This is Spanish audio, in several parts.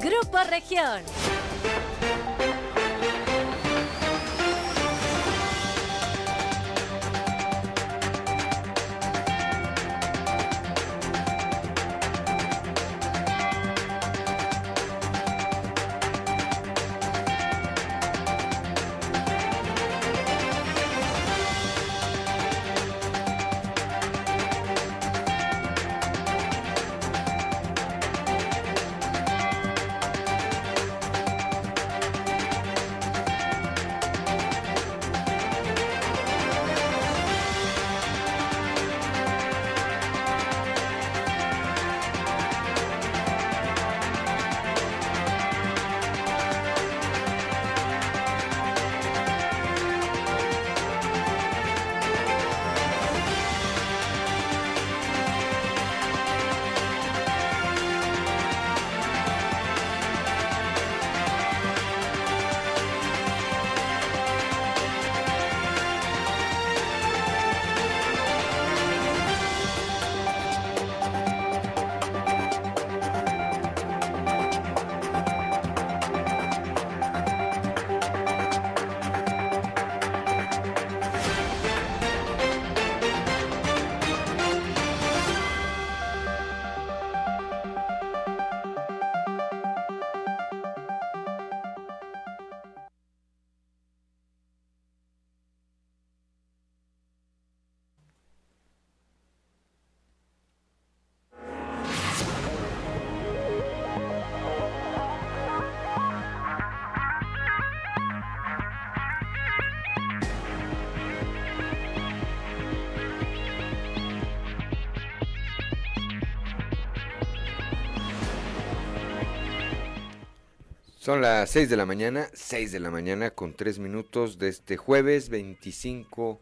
Grupo Región. Son las 6 de la mañana, 6 de la mañana con 3 minutos de este jueves 25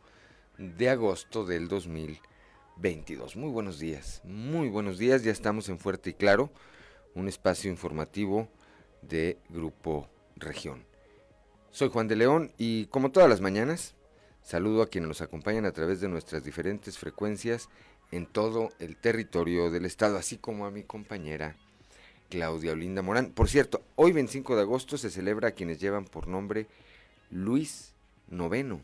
de agosto del 2022. Muy buenos días, muy buenos días, ya estamos en Fuerte y Claro, un espacio informativo de Grupo Región. Soy Juan de León y como todas las mañanas, saludo a quienes nos acompañan a través de nuestras diferentes frecuencias en todo el territorio del estado, así como a mi compañera Claudia Olinda Morán. Por cierto, hoy 25 de agosto se celebra a quienes llevan por nombre Luis Noveno.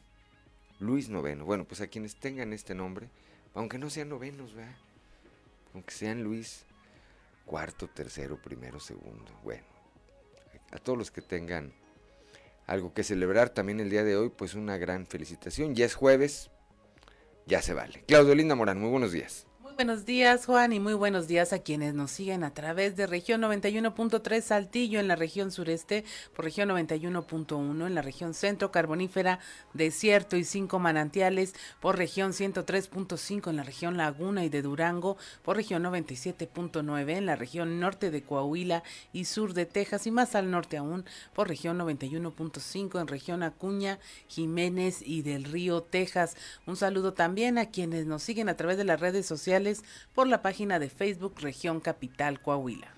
Luis Noveno. Bueno, pues a quienes tengan este nombre, aunque no sean novenos, ¿verdad? Aunque sean Luis cuarto, tercero, primero, segundo. Bueno, a todos los que tengan algo que celebrar también el día de hoy, pues una gran felicitación. Ya es jueves, ya se vale. Claudia Olinda Morán, muy buenos días buenos días, Juan, y muy buenos días a quienes nos siguen a través de región 91.3 Saltillo en la región sureste, por región 91.1 en la región centro carbonífera, desierto y cinco manantiales, por región 103.5 en la región Laguna y de Durango, por región 97.9 en la región norte de Coahuila y sur de Texas y más al norte aún, por región 91.5 en región Acuña, Jiménez y del Río, Texas. Un saludo también a quienes nos siguen a través de las redes sociales por la página de Facebook Región Capital Coahuila.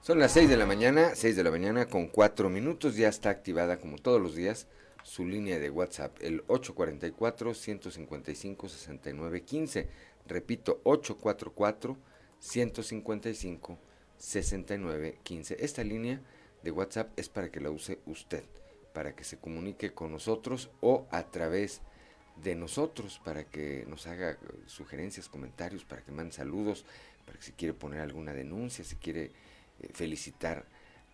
Son las 6 de la mañana, 6 de la mañana con 4 minutos, ya está activada como todos los días su línea de WhatsApp, el 844-155-6915. Repito, 844-155-6915. Esta línea de WhatsApp es para que la use usted, para que se comunique con nosotros o a través de de nosotros para que nos haga sugerencias, comentarios, para que mande saludos, para que si quiere poner alguna denuncia, si quiere eh, felicitar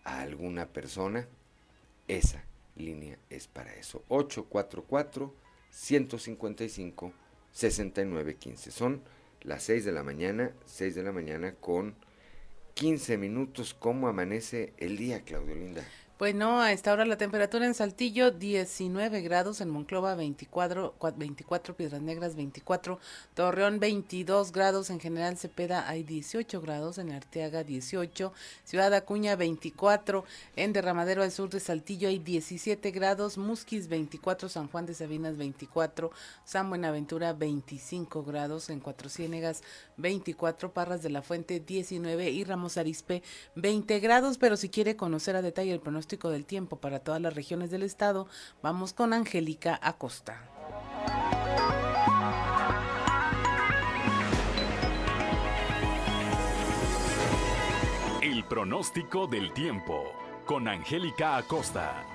a alguna persona. Esa línea es para eso. 844 155 6915. Son las 6 de la mañana, 6 de la mañana con 15 minutos. ¿Cómo amanece el día, Claudio Linda? Bueno, a esta hora la temperatura en Saltillo 19 grados, en Monclova 24, 24 Piedras Negras 24, Torreón 22 grados, en General Cepeda hay 18 grados, en Arteaga 18, Ciudad Acuña 24, en Derramadero al sur de Saltillo hay 17 grados, Musquis 24, San Juan de Sabinas 24, San Buenaventura 25 grados, en Cuatro Ciénegas 24, Parras de la Fuente 19 y Ramos Arispe 20 grados, pero si quiere conocer a detalle el pronóstico del tiempo para todas las regiones del estado, vamos con Angélica Acosta. pronóstico del tiempo con Angélica Acosta.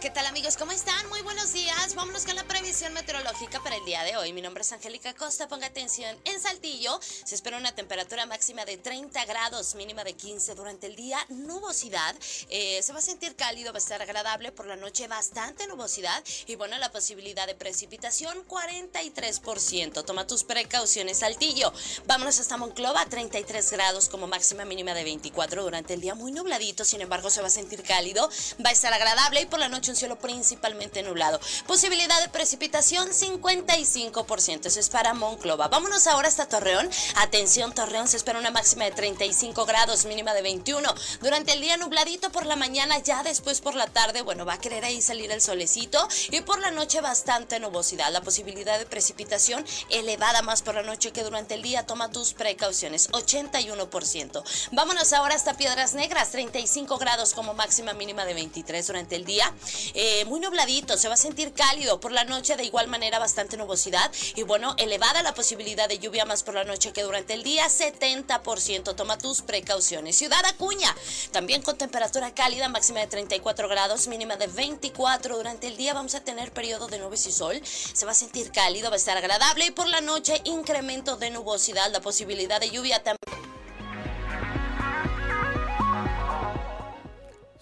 ¿Qué tal amigos? ¿Cómo están? Muy buenos días. Vámonos con la previsión meteorológica para el día de hoy. Mi nombre es Angélica Costa. Ponga atención. En Saltillo se espera una temperatura máxima de 30 grados, mínima de 15 durante el día. Nubosidad. Eh, se va a sentir cálido, va a estar agradable. Por la noche bastante nubosidad. Y bueno, la posibilidad de precipitación 43%. Toma tus precauciones, Saltillo. Vámonos hasta Monclova, 33 grados como máxima mínima de 24 durante el día. Muy nubladito, sin embargo se va a sentir cálido. Va a estar agradable y por la noche cielo principalmente nublado. Posibilidad de precipitación 55%. Eso es para Monclova. Vámonos ahora hasta Torreón. Atención, Torreón se espera una máxima de 35 grados, mínima de 21. Durante el día nubladito por la mañana, ya después por la tarde, bueno, va a querer ahí salir el solecito y por la noche bastante nubosidad. La posibilidad de precipitación elevada más por la noche que durante el día. Toma tus precauciones, 81%. Vámonos ahora hasta Piedras Negras, 35 grados como máxima mínima de 23 durante el día. Eh, muy nubladito, se va a sentir cálido por la noche, de igual manera bastante nubosidad y bueno, elevada la posibilidad de lluvia más por la noche que durante el día, 70%. Toma tus precauciones. Ciudad Acuña, también con temperatura cálida, máxima de 34 grados, mínima de 24. Durante el día vamos a tener periodo de nubes y sol. Se va a sentir cálido, va a estar agradable y por la noche incremento de nubosidad, la posibilidad de lluvia también.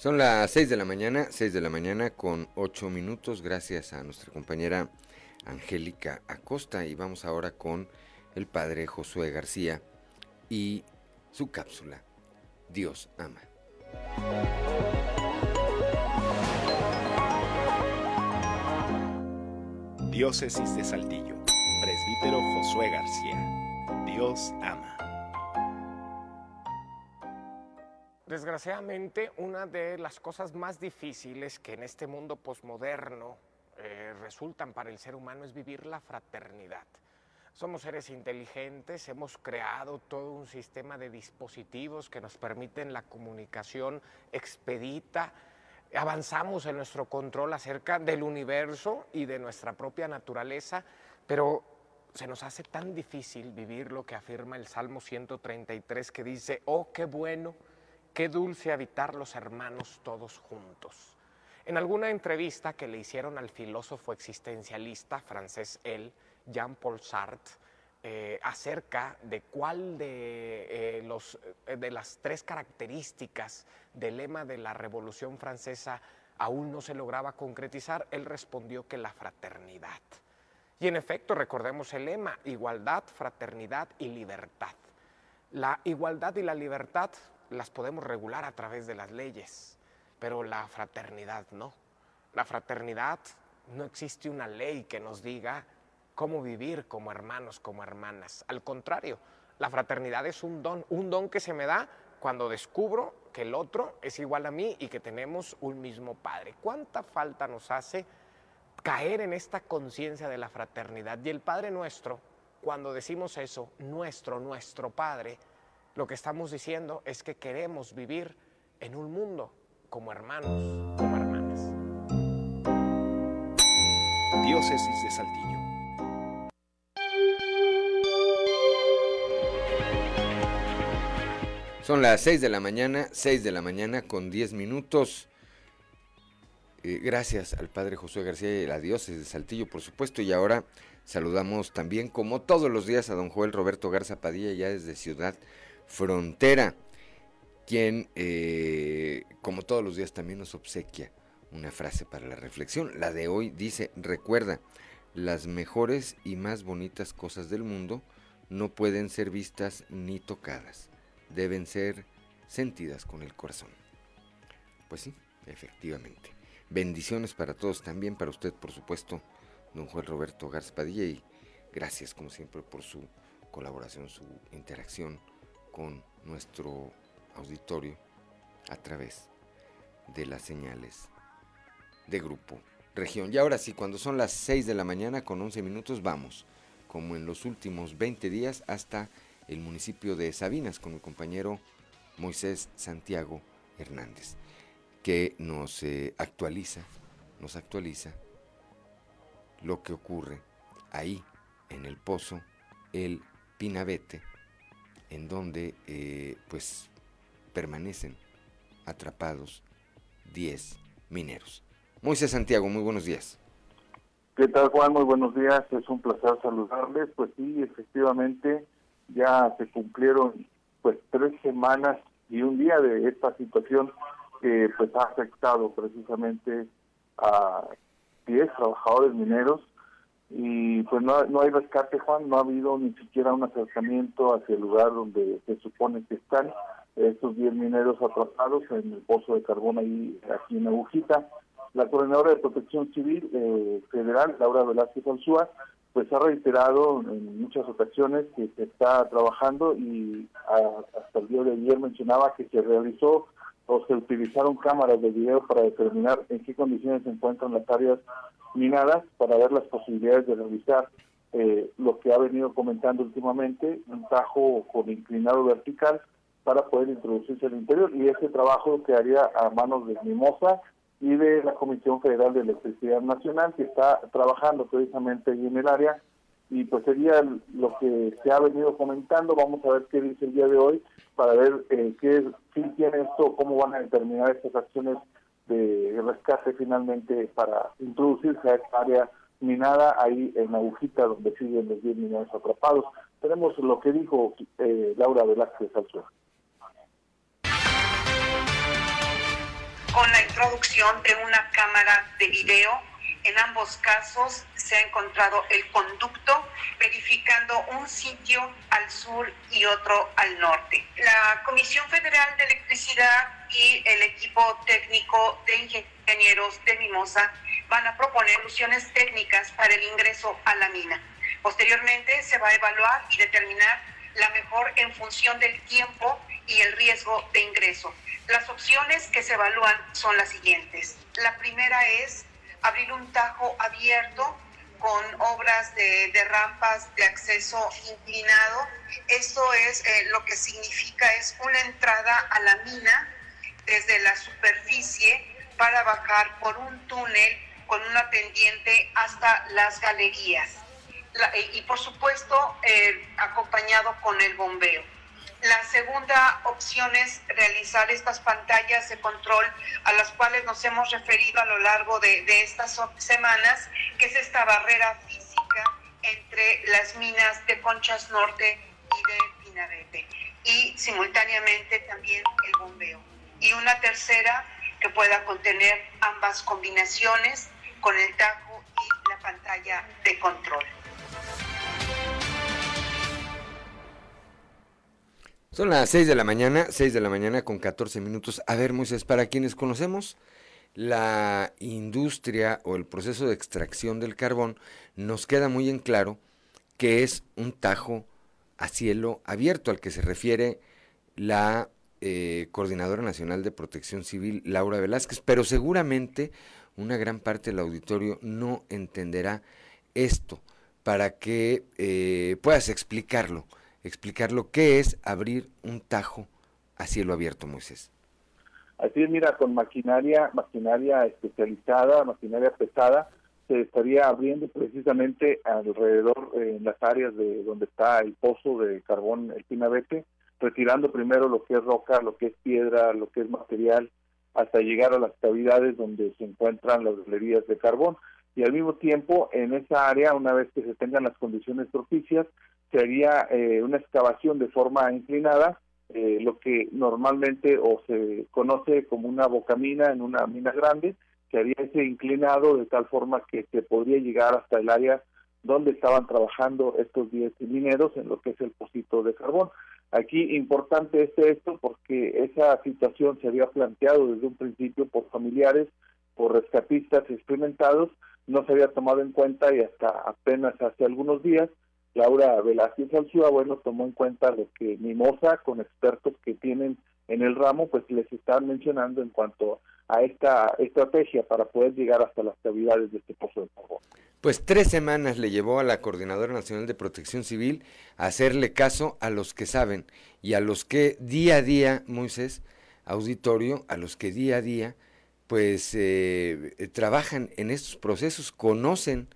Son las 6 de la mañana, 6 de la mañana con 8 minutos, gracias a nuestra compañera Angélica Acosta y vamos ahora con el padre Josué García y su cápsula, Dios ama. Diócesis de Saltillo, presbítero Josué García, Dios ama. Desgraciadamente, una de las cosas más difíciles que en este mundo posmoderno eh, resultan para el ser humano es vivir la fraternidad. Somos seres inteligentes, hemos creado todo un sistema de dispositivos que nos permiten la comunicación expedita, avanzamos en nuestro control acerca del universo y de nuestra propia naturaleza, pero se nos hace tan difícil vivir lo que afirma el Salmo 133 que dice, oh, qué bueno Qué dulce habitar los hermanos todos juntos. En alguna entrevista que le hicieron al filósofo existencialista francés él, Jean-Paul Sartre, eh, acerca de cuál de, eh, los, eh, de las tres características del lema de la Revolución Francesa aún no se lograba concretizar, él respondió que la fraternidad. Y en efecto, recordemos el lema, igualdad, fraternidad y libertad. La igualdad y la libertad las podemos regular a través de las leyes, pero la fraternidad no. La fraternidad no existe una ley que nos diga cómo vivir como hermanos, como hermanas. Al contrario, la fraternidad es un don, un don que se me da cuando descubro que el otro es igual a mí y que tenemos un mismo Padre. ¿Cuánta falta nos hace caer en esta conciencia de la fraternidad? Y el Padre nuestro, cuando decimos eso, nuestro, nuestro Padre, lo que estamos diciendo es que queremos vivir en un mundo como hermanos, como hermanas. Diócesis de Saltillo. Son las 6 de la mañana, 6 de la mañana con 10 minutos. Eh, gracias al Padre José García y la diócesis de Saltillo, por supuesto. Y ahora saludamos también, como todos los días, a don Joel Roberto Garza Padilla, ya desde Ciudad Frontera, quien, eh, como todos los días, también nos obsequia una frase para la reflexión. La de hoy dice, recuerda, las mejores y más bonitas cosas del mundo no pueden ser vistas ni tocadas, deben ser sentidas con el corazón. Pues sí, efectivamente. Bendiciones para todos, también para usted, por supuesto, don Juan Roberto Garzpadilla, y gracias, como siempre, por su colaboración, su interacción con nuestro auditorio a través de las señales de grupo región. Y ahora sí, cuando son las 6 de la mañana con 11 minutos, vamos, como en los últimos 20 días, hasta el municipio de Sabinas con mi compañero Moisés Santiago Hernández, que nos eh, actualiza, nos actualiza lo que ocurre ahí en el pozo el Pinabete, en donde eh, pues permanecen atrapados 10 mineros. Moisés Santiago, muy buenos días. ¿Qué tal Juan? Muy buenos días, es un placer saludarles. Pues sí, efectivamente ya se cumplieron pues tres semanas y un día de esta situación que pues ha afectado precisamente a 10 trabajadores mineros y pues no, no hay rescate Juan, no ha habido ni siquiera un acercamiento hacia el lugar donde se supone que están estos 10 mineros atrapados en el pozo de carbón ahí aquí en Agujita. La coordinadora de protección civil eh, federal, Laura Velázquez Alzúa, pues ha reiterado en muchas ocasiones que se está trabajando y hasta el día de ayer mencionaba que se realizó o se utilizaron cámaras de video para determinar en qué condiciones se encuentran las áreas minadas para ver las posibilidades de realizar eh, lo que ha venido comentando últimamente, un tajo con inclinado vertical para poder introducirse al interior. Y ese trabajo quedaría a manos de Mimosa y de la Comisión Federal de Electricidad Nacional que está trabajando precisamente en el área y pues sería lo que se ha venido comentando, vamos a ver qué dice el día de hoy para ver eh, qué fin tiene esto, cómo van a determinar estas acciones de rescate finalmente para introducirse a esta área minada ahí en Agujita donde siguen los 10 mineros atrapados. Tenemos lo que dijo eh, Laura Velázquez Alzuela. Con la introducción de una cámara de video en ambos casos se ha encontrado el conducto verificando un sitio al sur y otro al norte. La Comisión Federal de Electricidad y el equipo técnico de ingenieros de Mimosa van a proponer soluciones técnicas para el ingreso a la mina. Posteriormente se va a evaluar y determinar la mejor en función del tiempo y el riesgo de ingreso. Las opciones que se evalúan son las siguientes. La primera es abrir un tajo abierto con obras de, rampas de acceso inclinado. Esto es eh, lo que significa es una entrada a la mina desde la superficie para bajar por un túnel con una pendiente hasta las galerías. y, por supuesto eh, acompañado con el bombeo. La segunda opción es realizar estas pantallas de control a las cuales nos hemos referido a lo largo de, estas semanas, que es esta barrera física entre las minas de Conchas Norte y de Pinarete. Y simultáneamente también el bombeo. Y una tercera que pueda contener ambas combinaciones con el tajo y la pantalla de control. Son las 6 de la mañana, 6 de la mañana con 14 minutos. A ver, Moisés, para quienes conocemos la industria o el proceso de extracción del carbón, nos queda muy en claro que es un tajo a cielo abierto al que se refiere la eh, Coordinadora Nacional de Protección Civil, Laura Velázquez, pero seguramente una gran parte del auditorio no entenderá esto para que eh, puedas explicarlo explicar lo que es abrir un tajo a cielo abierto, Moisés. Así es, mira, con maquinaria, maquinaria especializada, maquinaria pesada, se estaría abriendo precisamente alrededor eh, en las áreas de donde está el pozo de carbón, el Pinabete, retirando primero lo que es roca, lo que es piedra, lo que es material, hasta llegar a las cavidades donde se encuentran las galerías de carbón. Y al mismo tiempo, en esa área, una vez que se tengan las condiciones propicias, sería eh, una excavación de forma inclinada, eh, lo que normalmente o se conoce como una bocamina en una mina grande, que haría ese inclinado de tal forma que se podría llegar hasta el área donde estaban trabajando estos 10 mineros en lo que es el pocito de carbón. Aquí importante es esto porque esa situación se había planteado desde un principio por familiares, por rescatistas experimentados, no se había tomado en cuenta y hasta apenas hace algunos días Laura Velázquez Alzúa, bueno, tomó en cuenta lo que Mimosa, con expertos que tienen en el ramo, pues les están mencionando en cuanto a esta estrategia para poder llegar hasta las cavidades de este pozo de carbón. Pues tres semanas le llevó a la Coordinadora Nacional de Protección Civil a hacerle caso a los que saben y a los que día a día, Moisés, auditorio, a los que día a día, pues eh, trabajan en estos procesos, conocen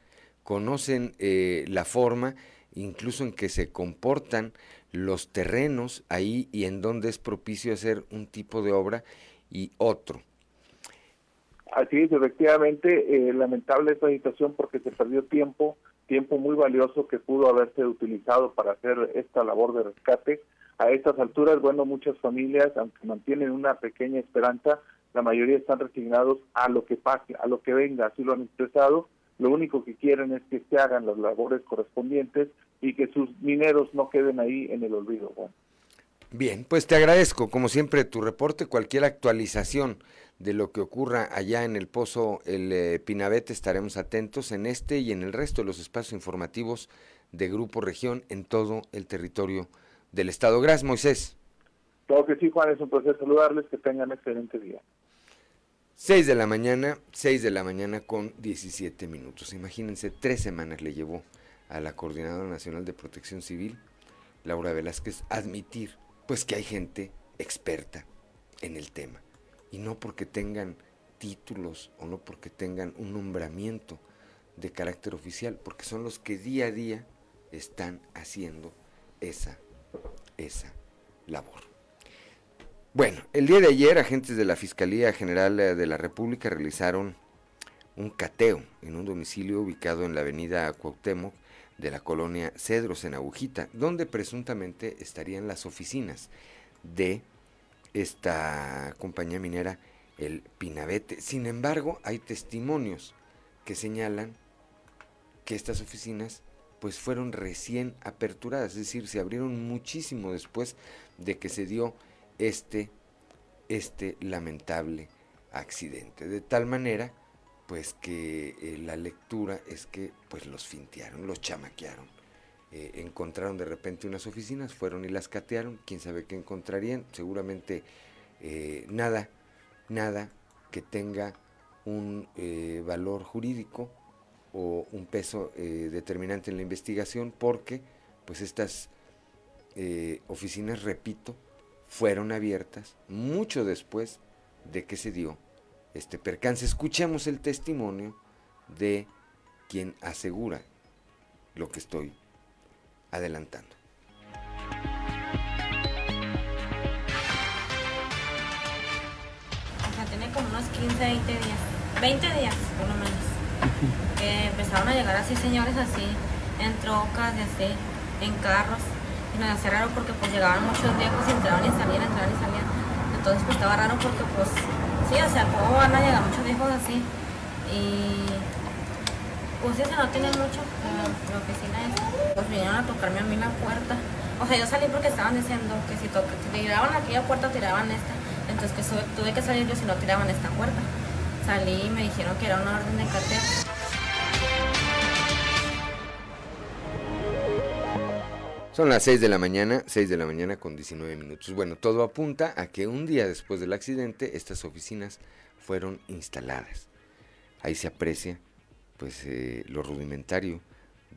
conocen eh, la forma, incluso en que se comportan los terrenos ahí y en donde es propicio hacer un tipo de obra y otro. Así es, efectivamente, eh, lamentable esta situación porque se perdió tiempo, tiempo muy valioso que pudo haberse utilizado para hacer esta labor de rescate. A estas alturas, bueno, muchas familias, aunque mantienen una pequeña esperanza, la mayoría están resignados a lo que pase, a lo que venga, así lo han expresado. Lo único que quieren es que se hagan las labores correspondientes y que sus mineros no queden ahí en el olvido. Bien, pues te agradezco, como siempre, tu reporte, cualquier actualización de lo que ocurra allá en el Pozo El eh, Pinabete, estaremos atentos en este y en el resto de los espacios informativos de Grupo Región en todo el territorio del Estado. Gracias, Moisés. Todo que sí, Juan, es un placer saludarles, que tengan excelente día. 6 de la mañana, 6 de la mañana con 17 minutos. Imagínense, tres semanas le llevó a la Coordinadora Nacional de Protección Civil, Laura Velázquez, admitir pues que hay gente experta en el tema. Y no porque tengan títulos o no porque tengan un nombramiento de carácter oficial, porque son los que día a día están haciendo esa, esa labor. Bueno, el día de ayer agentes de la Fiscalía General eh, de la República realizaron un cateo en un domicilio ubicado en la avenida Cuauhtémoc de la colonia Cedros en Agujita, donde presuntamente estarían las oficinas de esta compañía minera, el Pinabete. Sin embargo, hay testimonios que señalan que estas oficinas pues fueron recién aperturadas, es decir, se abrieron muchísimo después de que se dio este, este lamentable accidente. De tal manera, pues que eh, la lectura es que pues los fintearon, los chamaquearon. Eh, encontraron de repente unas oficinas, fueron y las catearon, quién sabe qué encontrarían, seguramente eh, nada, nada que tenga un valor jurídico o un peso determinante en la investigación, porque pues estas oficinas, repito, fueron abiertas mucho después de que se dio este percance. Escuchemos el testimonio de quien asegura lo que estoy adelantando. O sea, tiene como unos 15, 20 días, 20 días por lo menos, que empezaron a llegar así señores así, en trocas y así, en carros nos hacía raro porque pues llegaban muchos viejos y entraban y salían, entraban y salían. Entonces pues estaba raro porque pues sí, o sea, cómo van a llegar muchos viejos así. Y pues eso no tiene mucho, la, la oficina es, pues vinieron a tocarme a mí la puerta. O sea, yo salí porque estaban diciendo que si, si tiraban aquella puerta, tiraban esta. Entonces que tuve que salir yo si no tiraban esta puerta. Salí y me dijeron que era una orden de cateo. Son las 6 de la mañana, 6 de la mañana con 19 minutos. Bueno, todo apunta a que un día después del accidente estas oficinas fueron instaladas. Ahí se aprecia pues eh, lo rudimentario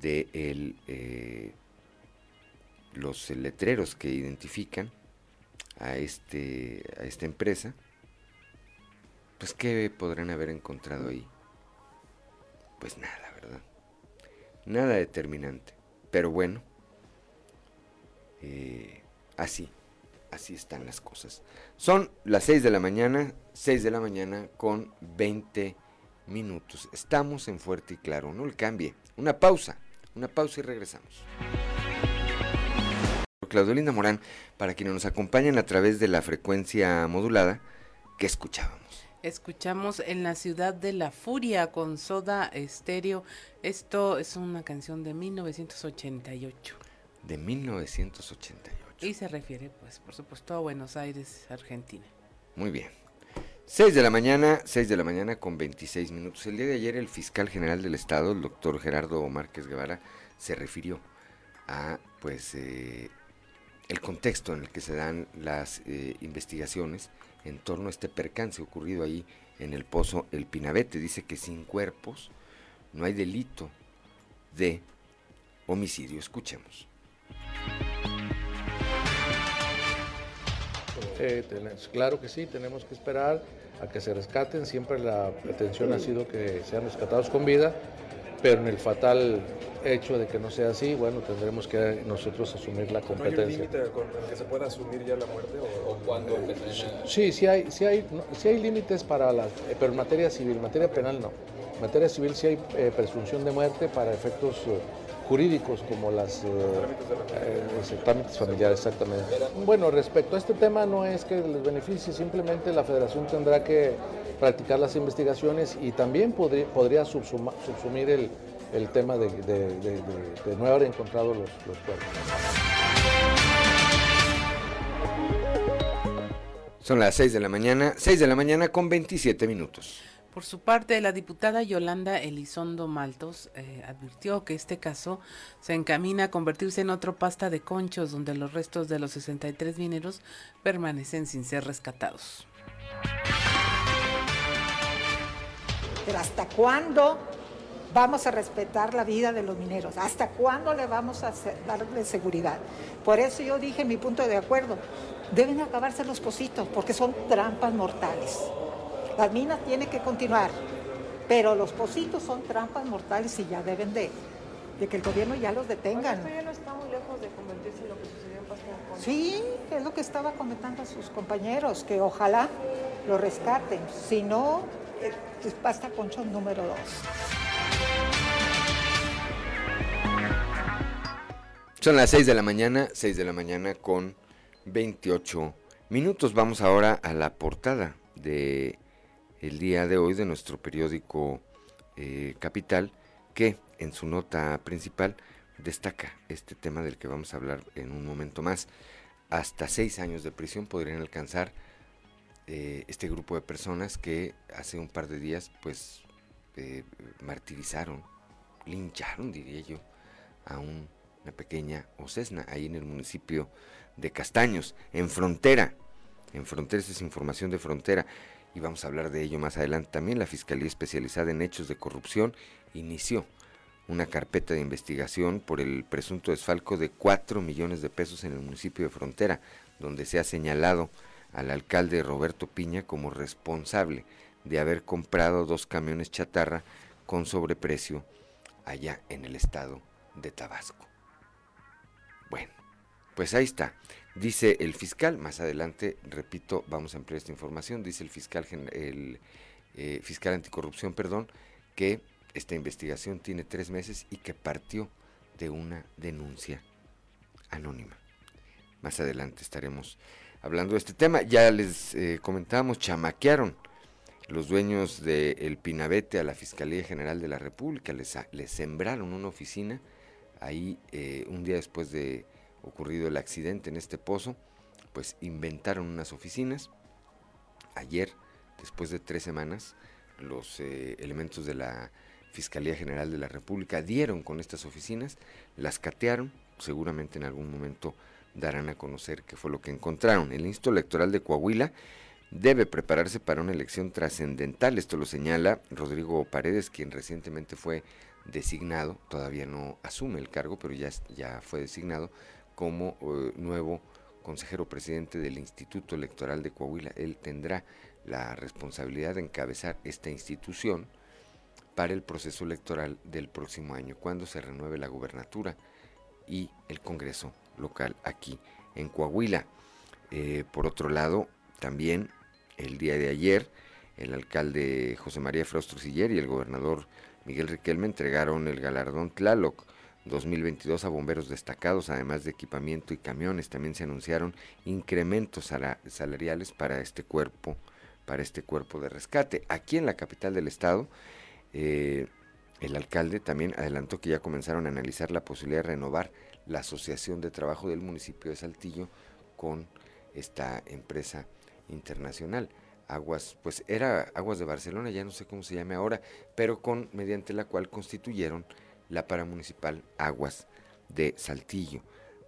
de el, eh, los letreros que identifican a, este, a esta empresa. Pues ¿qué podrán haber encontrado ahí? Pues nada, ¿verdad? Nada determinante. Pero bueno, eh, así, así están las cosas. Son las 6 de la mañana, 6 de la mañana con 20 minutos. Estamos en fuerte y claro, no le cambie. Una pausa, una pausa y regresamos. Claudelina Morán, para quienes nos acompañan a través de la frecuencia modulada, ¿qué escuchábamos? Escuchamos en la ciudad de la furia con Soda Estéreo. Esto es una canción de 1988 de 1988. Y se refiere, pues, por supuesto, a Buenos Aires, Argentina. Muy bien. 6 de la mañana, 6 de la mañana con 26 minutos. El día de ayer el fiscal general del Estado, el doctor Gerardo Márquez Guevara, se refirió a, pues, eh, el contexto en el que se dan las eh, investigaciones en torno a este percance ocurrido ahí en el pozo El Pinabete. Dice que sin cuerpos no hay delito de homicidio. Escuchemos. Eh, claro que sí, tenemos que esperar a que se rescaten. Siempre la pretensión ha sido que sean rescatados con vida pero en el fatal hecho de que no sea así, bueno, tendremos que nosotros asumir la competencia. ¿No hay límite con el que se pueda asumir ya la muerte o, cuándo Sí, sí hay, sí hay, sí hay límites para las, eh, pero en materia civil, en materia penal no. En materia civil sí hay eh, presunción de muerte para efectos eh, jurídicos como las trámites familiares, exactamente. Bueno, respecto a este tema no es que les beneficie, simplemente la federación tendrá que practicar las investigaciones y también podría, podría subsumir el, el tema de, no haber encontrado los, los cuerpos. Son las 6 de la mañana, 6 de la mañana con 27 minutos. Por su parte, la diputada Yolanda Elizondo Maltos eh, advirtió que este caso se encamina a convertirse en otro pasta de conchos donde los restos de los 63 mineros permanecen sin ser rescatados. Pero ¿hasta cuándo vamos a respetar la vida de los mineros? ¿Hasta cuándo le vamos a darle seguridad? Por eso yo dije mi punto de acuerdo, deben acabarse los pocitos porque son trampas mortales. Las minas tienen que continuar, pero los pocitos son trampas mortales y ya deben de, de que el gobierno ya los detengan. esto ya no está muy lejos de convertirse en lo que sucedió en Pascua Sí, es lo que estaba comentando a sus compañeros, que ojalá lo rescaten. Si no, eh, es pasta concho número dos. Son las 6 de la mañana, 6 de la mañana con 28 minutos. Vamos ahora a la portada de el día de hoy de nuestro periódico eh, Capital, que en su nota principal destaca este tema del que vamos a hablar en un momento más. Hasta seis años de prisión podrían alcanzar eh, este grupo de personas que hace un par de días, pues, eh, martirizaron, lincharon, diría yo, a un una pequeña Ocesna, ahí en el municipio de Castaños, en frontera. En frontera, esta es información de frontera y vamos a hablar de ello más adelante. También la Fiscalía Especializada en Hechos de Corrupción inició una carpeta de investigación por el presunto desfalco de 4 millones de pesos en el municipio de Frontera, donde se ha señalado al alcalde Roberto Piña como responsable de haber comprado dos camiones chatarra con sobreprecio allá en el estado de Tabasco. Bueno, pues ahí está. Dice el fiscal, más adelante, repito, vamos a ampliar esta información, dice el fiscal, el eh, fiscal anticorrupción, perdón, que esta investigación tiene tres meses y que partió de una denuncia anónima. Más adelante estaremos hablando de este tema. Ya les eh, comentábamos, chamaquearon los dueños del Pinabete a la Fiscalía General de la República, les, les sembraron una oficina ahí eh, un día después de ocurrido el accidente en este pozo, pues inventaron unas oficinas. Ayer, después de tres semanas, los eh, elementos de la Fiscalía General de la República dieron con estas oficinas, las catearon, seguramente en algún momento darán a conocer qué fue lo que encontraron. El Instituto Electoral de Coahuila debe prepararse para una elección trascendental, esto lo señala Rodrigo Paredes, quien recientemente fue designado, todavía no asume el cargo, pero ya, ya fue designado como eh, nuevo consejero presidente del Instituto Electoral de Coahuila. Él tendrá la responsabilidad de encabezar esta institución para el proceso electoral del próximo año, cuando se renueve la gubernatura y el Congreso local aquí en Coahuila. Eh, por otro lado, también el día de ayer, el alcalde José María Fraustro y el gobernador Miguel Riquelme entregaron el galardón Tlaloc 2022 a bomberos destacados, además de equipamiento y camiones. También se anunciaron incrementos salariales para este cuerpo, para este cuerpo de rescate. Aquí en la capital del estado, eh, el alcalde también adelantó que ya comenzaron a analizar la posibilidad de renovar la asociación de trabajo del municipio de Saltillo con esta empresa internacional. Aguas, pues era Aguas de Barcelona, ya no sé cómo se llame ahora, pero con mediante la cual constituyeron la paramunicipal Aguas de Saltillo.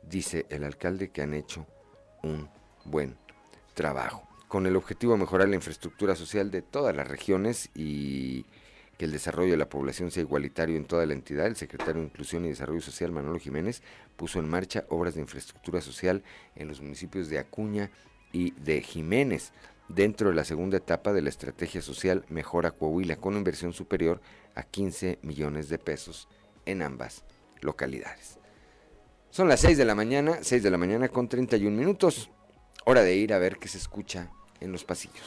Dice el alcalde que han hecho un buen trabajo, con el objetivo de mejorar la infraestructura social de todas las regiones y que el desarrollo de la población sea igualitario en toda la entidad, el secretario de Inclusión y Desarrollo Social, Manolo Jiménez, puso en marcha obras de infraestructura social en los municipios de Acuña y de Jiménez dentro de la segunda etapa de la estrategia social Mejora Coahuila, con inversión superior a 15 millones de pesos en ambas localidades. Son las 6 de la mañana, 6 de la mañana con 31 minutos. Hora de ir a ver qué se escucha en los pasillos.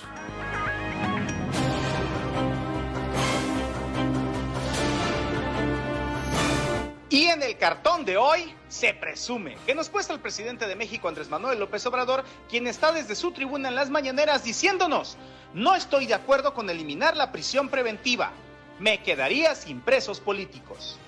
Y en el cartón de hoy se presume que nos cuesta el presidente de México, Andrés Manuel López Obrador, quien está desde su tribuna en las mañaneras diciéndonos, no estoy de acuerdo con eliminar la prisión preventiva, me quedaría sin presos políticos.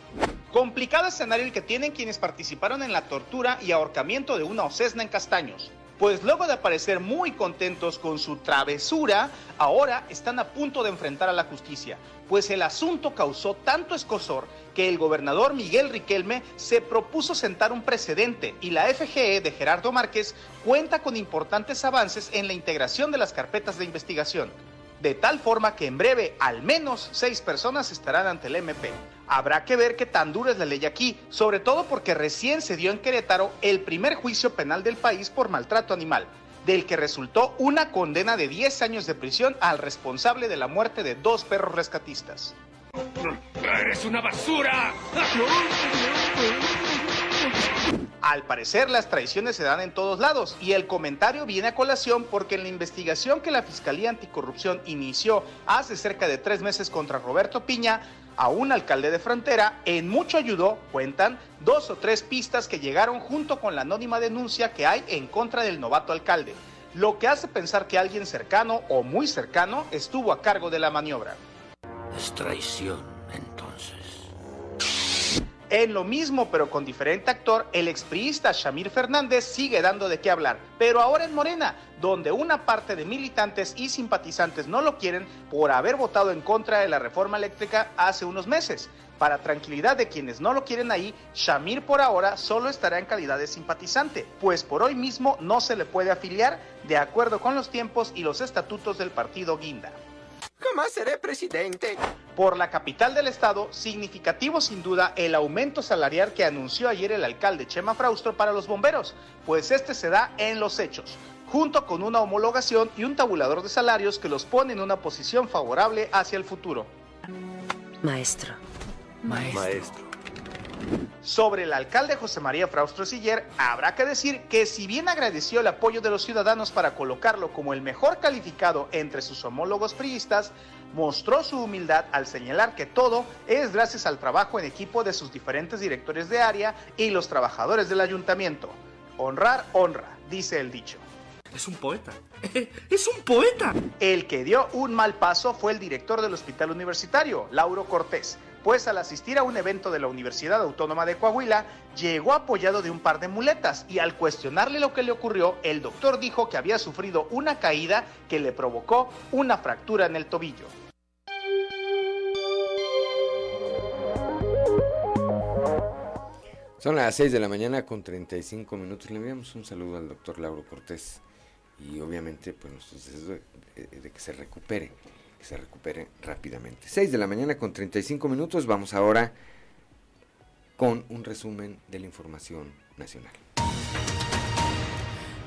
Complicado escenario el que tienen quienes participaron en la tortura y ahorcamiento de una ocesna en Castaños. Pues luego de aparecer muy contentos con su travesura, ahora están a punto de enfrentar a la justicia, pues el asunto causó tanto escosor que el gobernador Miguel Riquelme se propuso sentar un precedente y la FGE de Gerardo Márquez cuenta con importantes avances en la integración de las carpetas de investigación de tal forma que en breve al menos seis personas estarán ante el MP. Habrá que ver qué tan dura es la ley aquí, sobre todo porque recién se dio en Querétaro el primer juicio penal del país por maltrato animal, del que resultó una condena de 10 años de prisión al responsable de la muerte de dos perros rescatistas. ¡Eres una basura! Al parecer las traiciones se dan en todos lados y el comentario viene a colación porque en la investigación que la Fiscalía Anticorrupción inició hace cerca de tres meses contra Roberto Piña, a un alcalde de frontera, en mucho ayudó, cuentan, dos o tres pistas que llegaron junto con la anónima denuncia que hay en contra del novato alcalde, lo que hace pensar que alguien cercano o muy cercano estuvo a cargo de la maniobra. Es traición en lo mismo, pero con diferente actor, el expriista Shamir Fernández sigue dando de qué hablar, pero ahora en Morena, donde una parte de militantes y simpatizantes no lo quieren por haber votado en contra de la reforma eléctrica hace unos meses. Para tranquilidad de quienes no lo quieren ahí, Shamir por ahora solo estará en calidad de simpatizante, pues por hoy mismo no se le puede afiliar de acuerdo con los tiempos y los estatutos del partido Guinda. Jamás seré presidente. Por la capital del estado, significativo sin duda el aumento salarial que anunció ayer el alcalde Chema Fraustro para los bomberos, pues este se da en los hechos, junto con una homologación y un tabulador de salarios que los pone en una posición favorable hacia el futuro. Maestro. Maestro. Maestro. Sobre el alcalde José María Fraustro Siller, habrá que decir que si bien agradeció el apoyo de los ciudadanos para colocarlo como el mejor calificado entre sus homólogos priistas, mostró su humildad al señalar que todo es gracias al trabajo en equipo de sus diferentes directores de área y los trabajadores del ayuntamiento. Honrar, honra, dice el dicho. Es un poeta. Es un poeta. El que dio un mal paso fue el director del hospital universitario, Lauro Cortés, pues al asistir a un evento de la Universidad Autónoma de Coahuila, llegó apoyado de un par de muletas y al cuestionarle lo que le ocurrió, el doctor dijo que había sufrido una caída que le provocó una fractura en el tobillo. Son las 6 de la mañana con 35 minutos. Le enviamos un saludo al doctor Lauro Cortés y obviamente pues de que se recupere se recupere rápidamente. 6 de la mañana con 35 minutos. Vamos ahora con un resumen de la información nacional.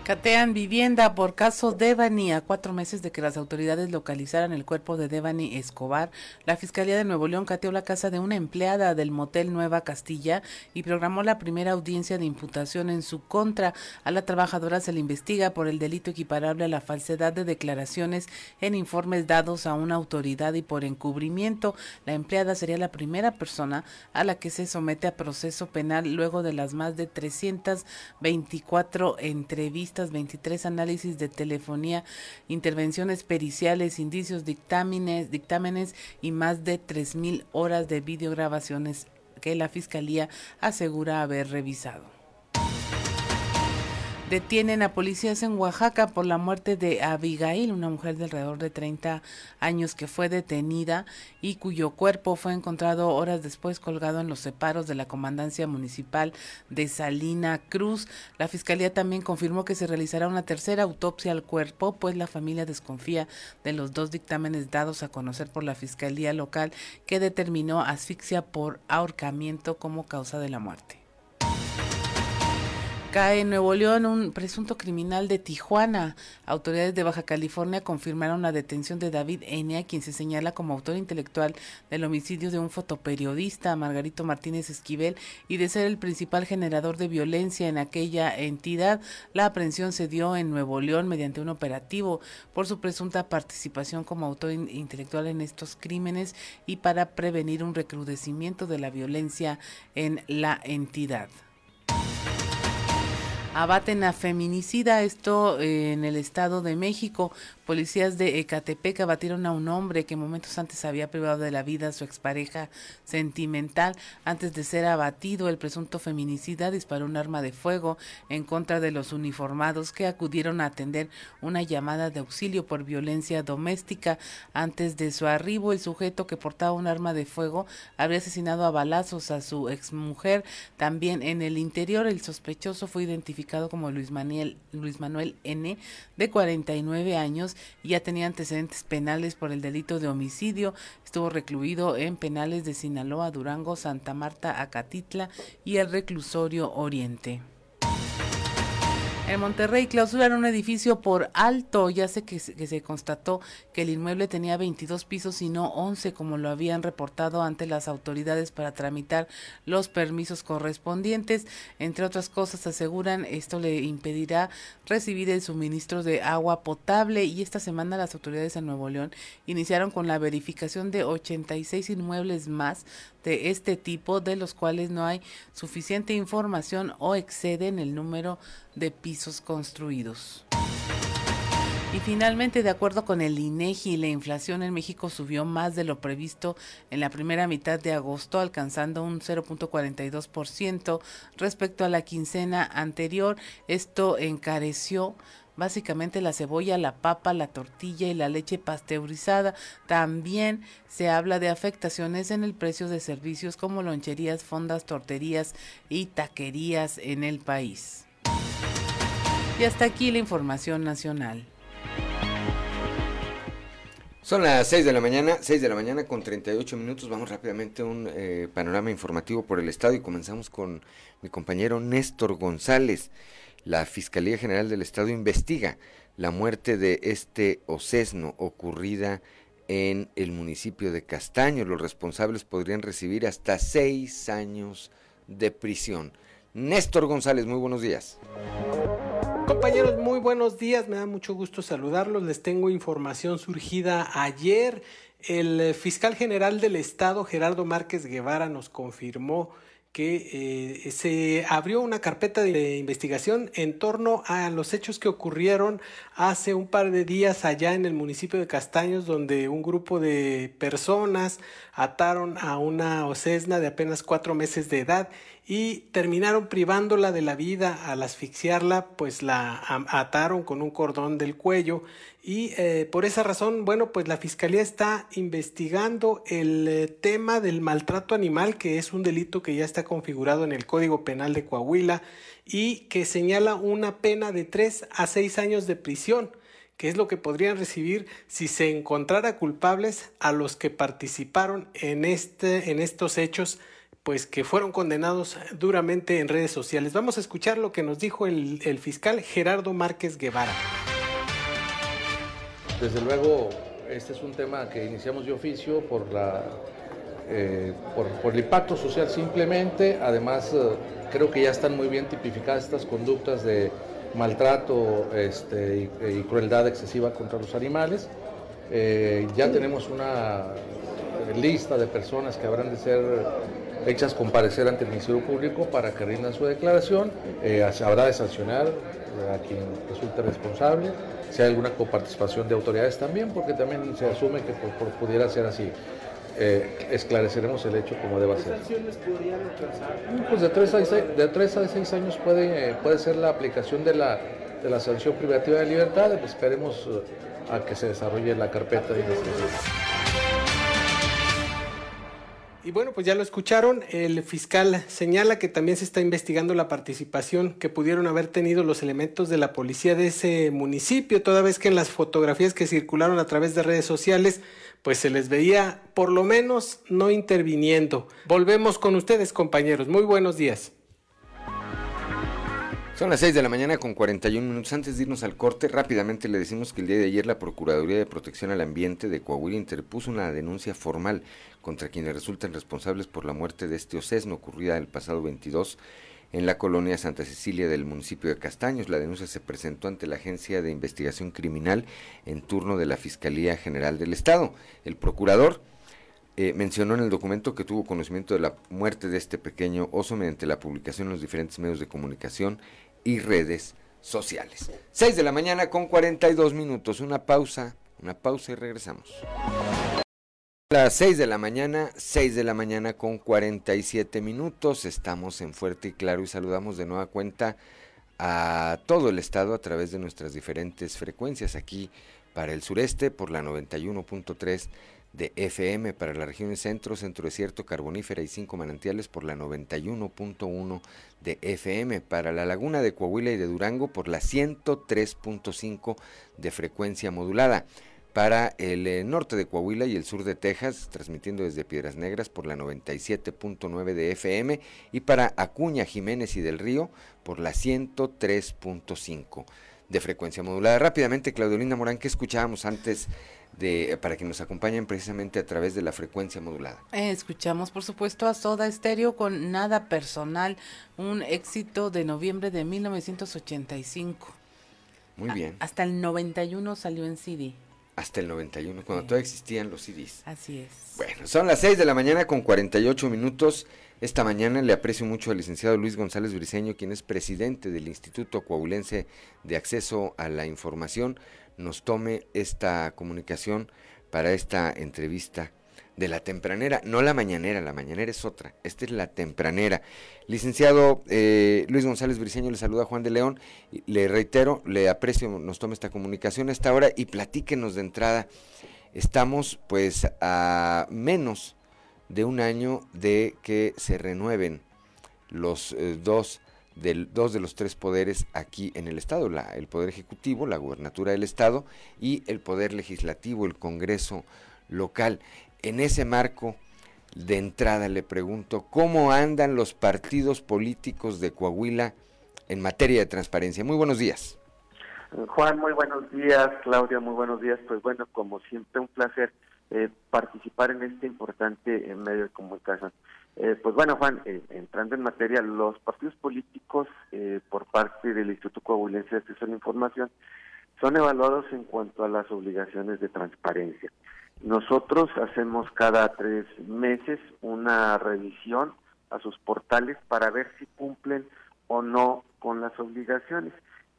Catean vivienda por caso Devani. A cuatro meses de que las autoridades localizaran el cuerpo de Devani Escobar, la Fiscalía de Nuevo León cateó la casa de una empleada del motel Nueva Castilla y programó la primera audiencia de imputación en su contra. A la trabajadora se le investiga por el delito equiparable a la falsedad de declaraciones en informes dados a una autoridad y por encubrimiento. La empleada sería la primera persona a la que se somete a proceso penal luego de las más de 324 entrevistas 23 análisis de telefonía, intervenciones periciales, indicios, dictámenes, dictámenes y más de 3.000 horas de videograbaciones que la Fiscalía asegura haber revisado. Detienen a policías en Oaxaca por la muerte de Abigail, una mujer de alrededor de 30 años que fue detenida y cuyo cuerpo fue encontrado horas después colgado en los separos de la comandancia municipal de Salina Cruz. La fiscalía también confirmó que se realizará una tercera autopsia al cuerpo, pues la familia desconfía de los dos dictámenes dados a conocer por la fiscalía local que determinó asfixia por ahorcamiento como causa de la muerte. Cae en Nuevo León un presunto criminal de Tijuana. Autoridades de Baja California confirmaron la detención de David Enia, quien se señala como autor intelectual del homicidio de un fotoperiodista, Margarito Martínez Esquivel, y de ser el principal generador de violencia en aquella entidad. La aprehensión se dio en Nuevo León mediante un operativo por su presunta participación como autor intelectual en estos crímenes y para prevenir un recrudecimiento de la violencia en la entidad abaten a feminicida, esto eh, en el Estado de México. Policías de Ecatepec abatieron a un hombre que momentos antes había privado de la vida a su expareja sentimental. Antes de ser abatido, el presunto feminicida disparó un arma de fuego en contra de los uniformados que acudieron a atender una llamada de auxilio por violencia doméstica. Antes de su arribo, el sujeto que portaba un arma de fuego habría asesinado a balazos a su exmujer. También en el interior, el sospechoso fue identificado como Luis Manuel, Luis Manuel N., de 49 años, ya tenía antecedentes penales por el delito de homicidio. Estuvo recluido en penales de Sinaloa, Durango, Santa Marta, Acatitla y el reclusorio Oriente. En Monterrey clausuraron un edificio por alto, ya sé que, que, se constató que el inmueble tenía 22 pisos y no 11 como lo habían reportado ante las autoridades para tramitar los permisos correspondientes. Entre otras cosas aseguran esto le impedirá recibir el suministro de agua potable y esta semana las autoridades en Nuevo León iniciaron con la verificación de 86 inmuebles más de este tipo de los cuales no hay suficiente información o exceden el número de pisos Y finalmente, de acuerdo con el INEGI, la inflación en México subió más de lo previsto en la primera mitad de agosto, alcanzando un 0.42% respecto a la quincena anterior. Esto encareció básicamente la cebolla, la papa, la tortilla y la leche pasteurizada. También se habla de afectaciones en el precio de servicios como loncherías, fondas, torterías y taquerías en el país. Y hasta aquí la información nacional. Son las 6 de la mañana, 6 de la mañana con 38 minutos. Vamos rápidamente a un eh, panorama informativo por el Estado y comenzamos con mi compañero Néstor González. La Fiscalía General del Estado investiga la muerte de este ocesno ocurrida en el municipio de Castaño. Los responsables podrían recibir hasta seis años de prisión. Néstor González, muy buenos días. Compañeros, muy buenos días. Me da mucho gusto saludarlos. Les tengo información surgida ayer. El eh, fiscal general del estado, Gerardo Márquez Guevara, nos confirmó que eh, se abrió una carpeta de investigación en torno a los hechos que ocurrieron hace un par de días allá en el municipio de Castaños, donde un grupo de personas ataron a una ocesna de apenas cuatro meses de edad y terminaron privándola de la vida. Al asfixiarla, pues la ataron con un cordón del cuello y eh, por esa razón, bueno, pues la Fiscalía está investigando el eh, tema del maltrato animal, que es un delito que ya está configurado en el Código Penal de Coahuila y que señala una pena de tres a seis años de prisión que es lo que podrían recibir si se encontrara culpables a los que participaron en, este, en estos hechos pues que fueron condenados duramente en redes sociales. Vamos a escuchar lo que nos dijo el, el fiscal Gerardo Márquez Guevara. Desde luego, este es un tema que iniciamos de oficio por, la, eh, por, el impacto social simplemente. Además, eh, creo que ya están muy bien tipificadas estas conductas de maltrato este, y, crueldad excesiva contra los animales. Eh, ya tenemos una lista de personas que habrán de ser hechas comparecer ante el Ministerio Público para que rindan su declaración. habrá de sancionar a quien resulte responsable si hay alguna coparticipación de autoridades también, porque también se asume que pudiera ser así. Eh, esclareceremos el hecho como deba ser. ¿Qué sanciones podrían alcanzar? Pues de 3 a 6, de 3 a 6 años puede, puede ser la aplicación de la, de la sanción privativa de libertad. Esperemos eh, a que se desarrolle la carpeta de investigación. Y bueno, pues ya lo escucharon, el fiscal señala que también se está investigando la participación que pudieron haber tenido los elementos de la policía de ese municipio, toda vez que en las fotografías que circularon a través de redes sociales, pues se les veía por lo menos no interviniendo. Volvemos con ustedes, compañeros. Muy buenos días. Son las 6 de la mañana con 41 minutos. Antes de irnos al corte, rápidamente le decimos que el día de ayer la Procuraduría de Protección al Ambiente de Coahuila interpuso una denuncia formal contra quienes resultan responsables por la muerte de este ocesno ocurrida el pasado 22 en la colonia Santa Cecilia del municipio de Castaños. La denuncia se presentó ante la Agencia de Investigación Criminal en turno de la Fiscalía General del Estado. El procurador eh, mencionó en el documento que tuvo conocimiento de la muerte de este pequeño oso mediante la publicación en los diferentes medios de comunicación y redes sociales. 6 de la mañana con 42 minutos. Una pausa, una pausa y regresamos. Las 6 de la mañana, 6 de la mañana con 47 minutos. Estamos en Fuerte y Claro y saludamos de nueva cuenta a todo el estado a través de nuestras diferentes frecuencias. Aquí para el sureste por la 91.3 de FM para la región centro, centro desierto, carbonífera y cinco manantiales por la 91.1 de FM, para la laguna de Coahuila y de Durango por la 103.5 de frecuencia modulada, para el eh, norte de Coahuila y el sur de Texas, transmitiendo desde Piedras Negras por la 97.9 de FM y para Acuña, Jiménez y del Río por la 103.5 de frecuencia modulada. Rápidamente, Claudelina Morán, que escuchábamos antes para que nos acompañen precisamente a través de la frecuencia modulada. Eh, escuchamos, por supuesto, a Soda Estéreo con Nada Personal, un éxito de noviembre de 1985. Muy bien. hasta el 91 salió en CD. Hasta el 91, cuando todavía existían los CDs. Así es. Bueno, son las 6 de la mañana con 48 minutos. Esta mañana le aprecio mucho al licenciado Luis González Briceño, quien es presidente del Instituto Coahuilense de Acceso a la Información nos tome esta comunicación para esta entrevista de la tempranera, no la mañanera, la mañanera es otra, esta es la tempranera. Licenciado eh, Luis González Briceño le saluda Juan de León, le reitero, le aprecio, nos tome esta comunicación a esta hora y platíquenos de entrada. Estamos pues a menos de un año de que se renueven los eh, dos del, dos de los tres poderes aquí en el Estado, la, el Poder Ejecutivo, la Gubernatura del Estado y el Poder Legislativo, el Congreso local. En ese marco, de entrada le pregunto, ¿cómo andan los partidos políticos de Coahuila en materia de transparencia? Muy buenos días. Juan, muy buenos días. Claudia, muy buenos días. Pues bueno, como siempre, un placer eh, participar en este importante eh, medio de comunicación. Eh, pues bueno, Juan, eh, entrando en materia, los partidos políticos eh, por parte del Instituto Coahuilense de Acceso a la Información son evaluados en cuanto a las obligaciones de transparencia. Nosotros hacemos cada tres meses una revisión a sus portales para ver si cumplen o no con las obligaciones.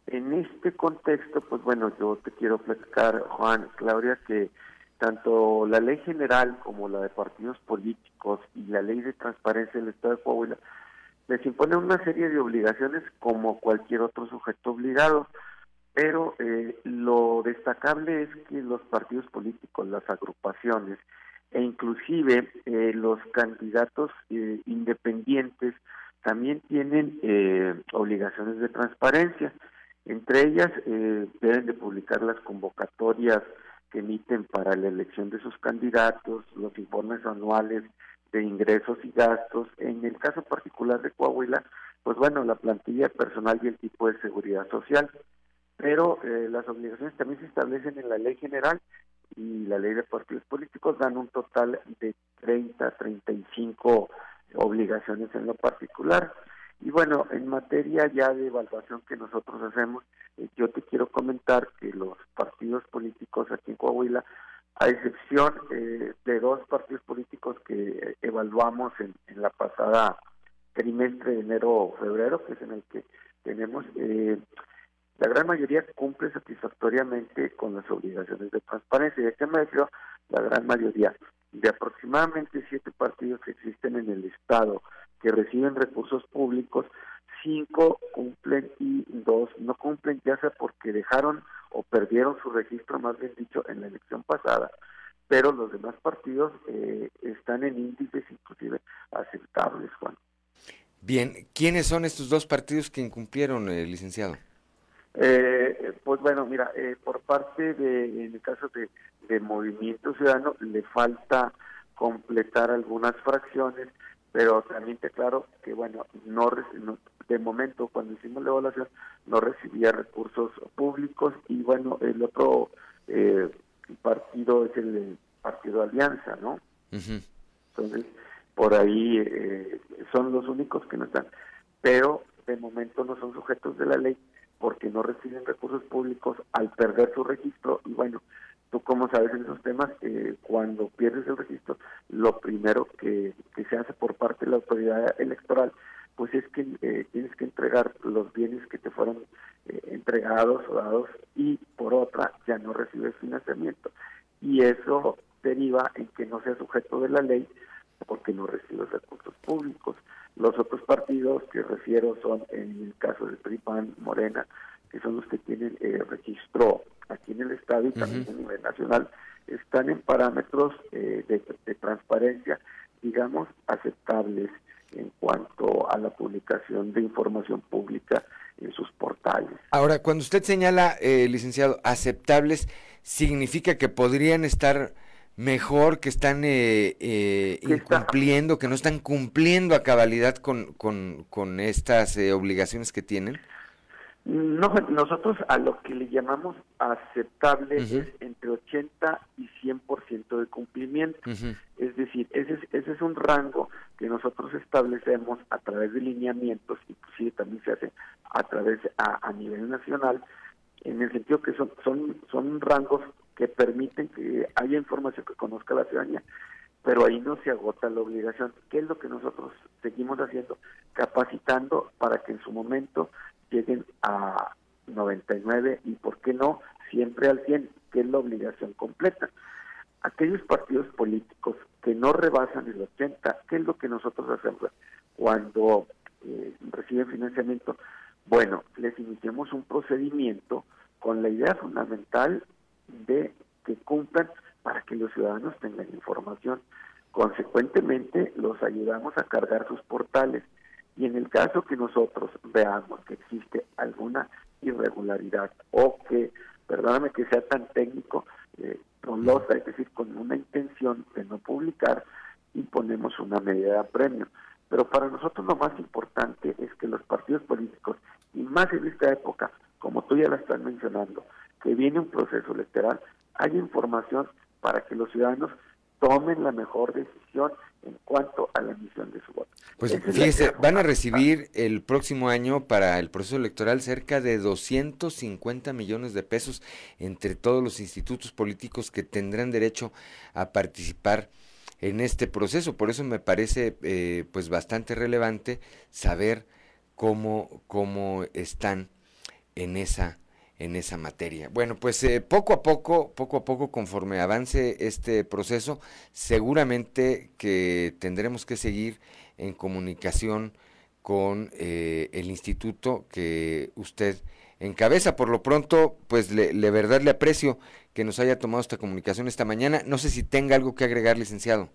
En este contexto, pues bueno, yo te quiero platicar, Juan, Claudia, que tanto la ley general como la de partidos políticos y la ley de transparencia del Estado de Coahuila les impone una serie de obligaciones como cualquier otro sujeto obligado, pero eh, lo destacable es que los partidos políticos, las agrupaciones e inclusive eh, los candidatos eh, independientes también tienen obligaciones de transparencia. Entre ellas deben de publicar las convocatorias que emiten para la elección de sus candidatos, los informes anuales de ingresos y gastos. En el caso particular de Coahuila, pues bueno, la plantilla personal y el tipo de seguridad social. Pero eh, las obligaciones también se establecen en la ley general y la ley de partidos políticos dan un total de 30, 35 obligaciones en lo particular. Y bueno, en materia ya de evaluación que nosotros hacemos, eh, yo te quiero comentar que los partidos políticos aquí en Coahuila, a excepción eh, de dos partidos políticos que evaluamos en, la pasada trimestre de enero o febrero, que es en el que tenemos, eh, la gran mayoría cumple satisfactoriamente con las obligaciones de transparencia. ¿Y a qué me refiero? La gran mayoría. De aproximadamente siete partidos que existen en el Estado que reciben recursos públicos, cinco cumplen y dos no cumplen, ya sea porque dejaron o perdieron su registro, más bien dicho, en la elección pasada, pero los demás partidos eh, están en índices inclusive aceptables, Juan. Bien, ¿quiénes son estos dos partidos que incumplieron, eh, licenciado? Eh, pues bueno, mira, eh, por parte de, en el caso de, de Movimiento Ciudadano, le falta completar algunas fracciones pero también te claro que bueno no, de momento, cuando hicimos la evaluación, no recibía recursos públicos y bueno, el otro eh, partido es el Partido Alianza, ¿no? Entonces, por ahí eh, son los únicos que no están, pero de momento no son sujetos de la ley porque no reciben recursos públicos al perder su registro y bueno, tú como sabes en esos temas, eh, cuando pierdes el registro, lo primero que, se hace por parte de la autoridad electoral, pues es que eh, tienes que entregar los bienes que te fueron eh, entregados o dados y por otra ya no recibes financiamiento. Y eso deriva en que no sea sujeto de la ley porque no recibes recursos públicos. Los otros partidos que refiero son, en el caso del PRIPAN, Morena, que son los que tienen eh, registro aquí en el Estado y también a nivel nacional, están en parámetros eh, de, transparencia, digamos, aceptables en cuanto a la publicación de información pública en sus portales. Ahora, cuando usted señala, eh, licenciado, aceptables, ¿significa que podrían estar mejor, que están eh, eh, incumpliendo, que no están cumpliendo a cabalidad con, con, con estas eh, obligaciones que tienen? No, nosotros a lo que le llamamos aceptable es entre 80 y 100% de cumplimiento. Es decir, ese es, ese es un rango que nosotros establecemos a través de lineamientos, inclusive también se hace a través a, a nivel nacional, en el sentido que son, son, son rangos que permiten que haya información que conozca la ciudadanía, pero ahí no se agota la obligación. ¿Qué es lo que nosotros seguimos haciendo? Capacitando para que en su momento lleguen a 99 y, ¿por qué no?, siempre al 100, que es la obligación completa. Aquellos partidos políticos que no rebasan el 80, ¿qué es lo que nosotros hacemos cuando eh, reciben financiamiento? Bueno, les iniciamos un procedimiento con la idea fundamental de que cumplan para que los ciudadanos tengan información. Consecuentemente, los ayudamos a cargar sus portales y en el caso que nosotros veamos que existe alguna irregularidad o que, perdóname que sea tan técnico, eh, es decir, con una intención de no publicar, imponemos una medida de premio. Pero para nosotros lo más importante es que los partidos políticos, y más en esta época, como tú ya la estás mencionando, que viene un proceso electoral, hay información para que los ciudadanos tomen la mejor decisión en cuanto a la emisión de su voto. Pues fíjese, van a recibir el próximo año para el proceso electoral cerca de 250 millones de pesos entre todos los institutos políticos que tendrán derecho a participar en este proceso. Por eso me parece eh, pues bastante relevante saber cómo, cómo están en esa en esa materia. Bueno, pues eh, poco a poco, poco a poco, conforme avance este proceso, seguramente que tendremos que seguir en comunicación con eh, el instituto que usted encabeza. Por lo pronto, pues le, le verdad le aprecio que nos haya tomado esta comunicación esta mañana. No sé si tenga algo que agregar, licenciado.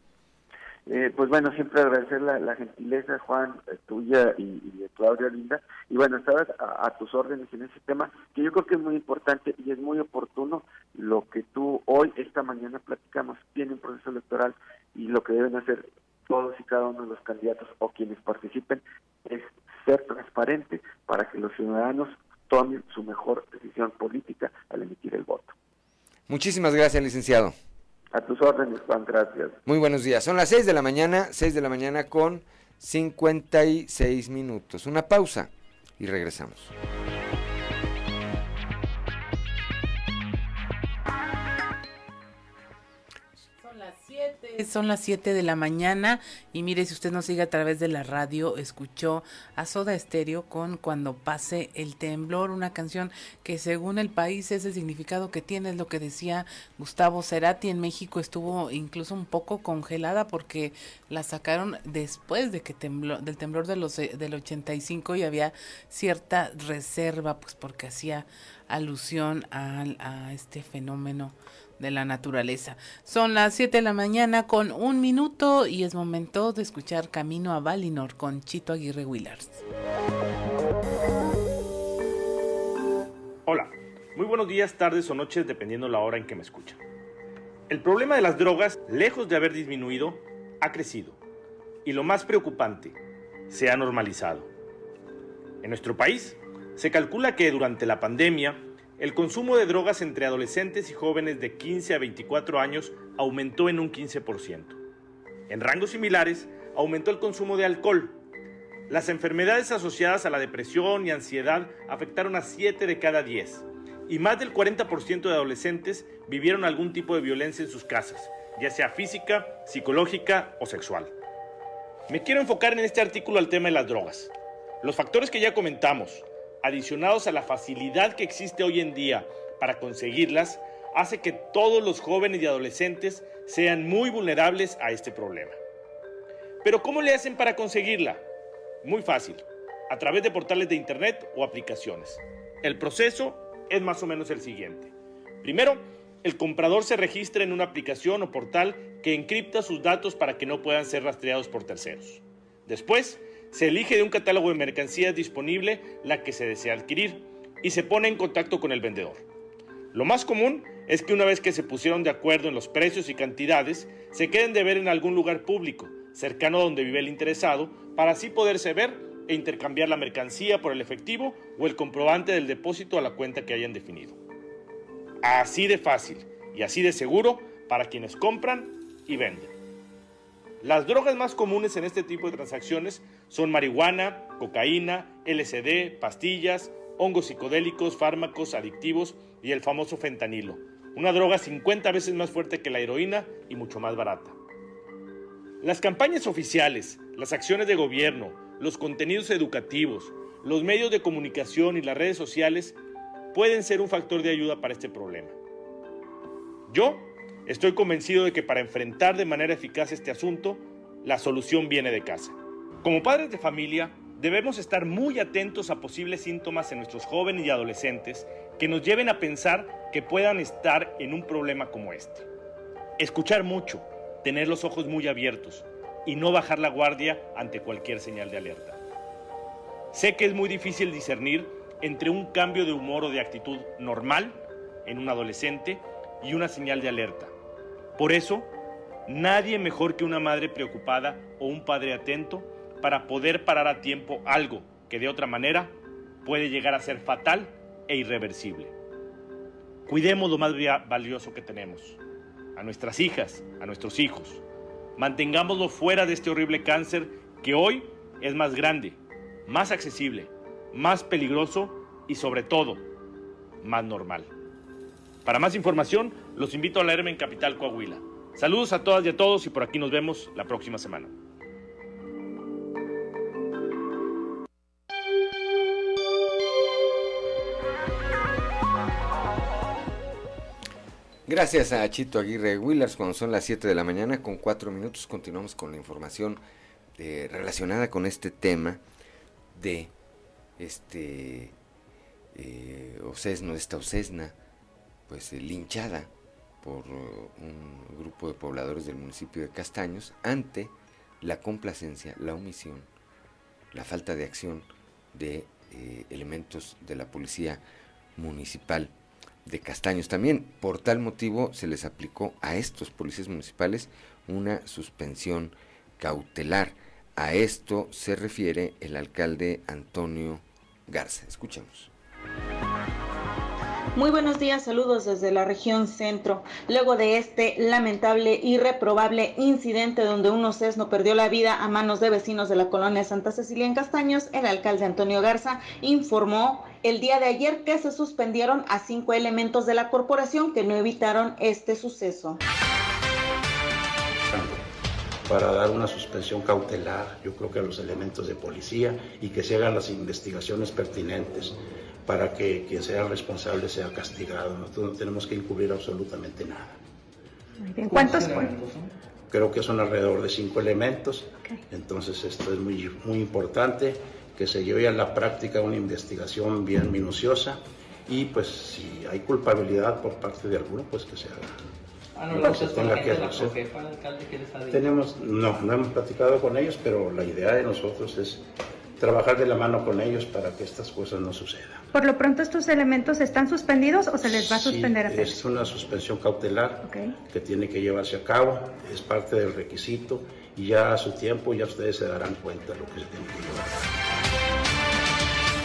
Eh, pues bueno, siempre agradecer la, gentileza, Juan, eh, tuya y, de Claudia Linda. Y bueno, estabas a, tus órdenes en ese tema, que yo creo que es muy importante y es muy oportuno lo que tú hoy, esta mañana platicamos. Tiene un proceso electoral y lo que deben hacer todos y cada uno de los candidatos o quienes participen es ser transparente para que los ciudadanos tomen su mejor decisión política al emitir el voto. Muchísimas gracias, licenciado. A tus órdenes, Juan, gracias. Muy buenos días. Son las 6 de la mañana, 6 de la mañana con 56 minutos. Una pausa y regresamos. Son las 7 de la mañana. Y mire, si usted nos sigue a través de la radio, escuchó a Soda Estéreo con Cuando pase el temblor, una canción que según el país ese significado que tiene, es lo que decía Gustavo Cerati, en México estuvo incluso un poco congelada porque la sacaron después de que tembló, del temblor de los, del 85 y había cierta reserva, pues porque hacía alusión a este fenómeno de la naturaleza. Son las 7 de la mañana con un minuto y es momento de escuchar Camino a Valinor con Chito Aguirre Willars. Hola, muy buenos días, tardes o noches dependiendo la hora en que me escuchan. El problema de las drogas, lejos de haber disminuido, ha crecido. Y lo más preocupante, se ha normalizado. En nuestro país, se calcula que durante la pandemia, el consumo de drogas entre adolescentes y jóvenes de 15 a 24 años aumentó en un 15%. En rangos similares, aumentó el consumo de alcohol. Las enfermedades asociadas a la depresión y ansiedad afectaron a 7 de cada 10, y más del 40% de adolescentes vivieron algún tipo de violencia en sus casas, ya sea física, psicológica o sexual. Me quiero enfocar en este artículo al tema de las drogas. Los factores que ya comentamos, adicionados a la facilidad que existe hoy en día para conseguirlas, hace que todos los jóvenes y adolescentes sean muy vulnerables a este problema. Pero ¿cómo le hacen para conseguirla? Muy fácil, a través de portales de internet o aplicaciones. El proceso es más o menos el siguiente. Primero, el comprador se registra en una aplicación o portal que encripta sus datos para que no puedan ser rastreados por terceros. Después, se elige de un catálogo de mercancías disponible la que se desea adquirir y se pone en contacto con el vendedor. Lo más común es que una vez que se pusieron de acuerdo en los precios y cantidades, se queden de ver en algún lugar público, cercano a donde vive el interesado, para así poderse ver e intercambiar la mercancía por el efectivo o el comprobante del depósito a la cuenta que hayan definido. Así de fácil y así de seguro para quienes compran y venden. Las drogas más comunes en este tipo de transacciones son marihuana, cocaína, LSD, pastillas, hongos psicodélicos, fármacos adictivos y el famoso fentanilo, una droga 50 veces más fuerte que la heroína y mucho más barata. Las campañas oficiales, las acciones de gobierno, los contenidos educativos, los medios de comunicación y las redes sociales pueden ser un factor de ayuda para este problema. Yo Estoy convencido de que para enfrentar de manera eficaz este asunto, la solución viene de casa. Como padres de familia, debemos estar muy atentos a posibles síntomas en nuestros jóvenes y adolescentes que nos lleven a pensar que puedan estar en un problema como este. Escuchar mucho, tener los ojos muy abiertos y no bajar la guardia ante cualquier señal de alerta. Sé que es muy difícil discernir entre un cambio de humor o de actitud normal en un adolescente y una señal de alerta. Por eso, nadie mejor que una madre preocupada o un padre atento para poder parar a tiempo algo que de otra manera puede llegar a ser fatal e irreversible. Cuidemos lo más valioso que tenemos, a nuestras hijas, a nuestros hijos. Mantengámoslo fuera de este horrible cáncer que hoy es más grande, más accesible, más peligroso y sobre todo, más normal. Para más información, los invito a leerme en Capital Coahuila. Saludos a todas y a todos y por aquí nos vemos la próxima semana. Gracias a Chito Aguirre Willers, cuando son las 7 de la mañana, con 4 minutos continuamos con la información eh, relacionada con este tema de este eh, Ocesno, esta Ocesna, pues eh, linchada por uh, un grupo de pobladores del municipio de Castaños ante la complacencia, la omisión, la falta de acción de eh, elementos de la policía municipal de Castaños. También por tal motivo se les aplicó a estos policías municipales una suspensión cautelar. A esto se refiere el alcalde Antonio Garza. Escuchemos. Muy buenos días, saludos desde la región centro. Luego de este lamentable y reprobable incidente donde un no perdió la vida a manos de vecinos de la colonia Santa Cecilia en Castaños, el alcalde Antonio Garza informó el día de ayer que se suspendieron a cinco elementos de la corporación que no evitaron este suceso. Para dar una suspensión cautelar, yo creo que a los elementos de policía y que se hagan las investigaciones pertinentes para que quien sea responsable sea castigado. Nosotros no tenemos que encubrir absolutamente nada. Muy bien. ¿Cuántos Creo que son alrededor de cinco elementos. Entonces esto es muy, muy importante que se lleve a la práctica una investigación bien minuciosa y pues si hay culpabilidad por parte de alguno, pues que se haga. Ah, no, pues, tenga que hacer. Tenemos, no, no hemos platicado con ellos, pero la idea de nosotros es trabajar de la mano con ellos para que estas cosas no sucedan. Por lo pronto, ¿estos elementos están suspendidos o se les va a suspender? Sí, es una suspensión cautelar que tiene que llevarse a cabo, es parte del requisito y ya a su tiempo ya ustedes se darán cuenta de lo que se tiene que llevar.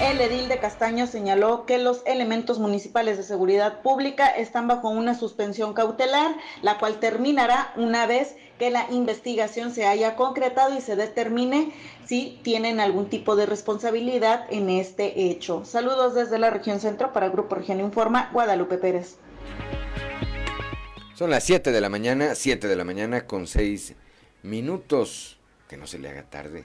El edil de Castaño señaló que los elementos municipales de seguridad pública están bajo una suspensión cautelar, la cual terminará una vez que la investigación se haya concretado y se determine si tienen algún tipo de responsabilidad en este hecho. Saludos desde la región centro para Grupo Región Informa, Guadalupe Pérez. Son las 7 de la mañana, 7 de la mañana con 6 minutos. Que no se le haga tarde.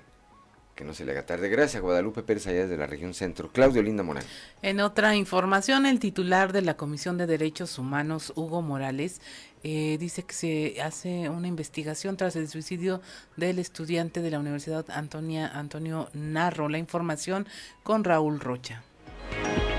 Que no se le haga tarde. Gracias, Guadalupe Pérez, allá desde la región centro. Claudio Linda Morán. En otra información, el titular de la Comisión de Derechos Humanos, Hugo Morales, eh, dice que se hace una investigación tras el suicidio del estudiante de la Universidad Antonia, Antonio Narro. La información con Raúl Rocha.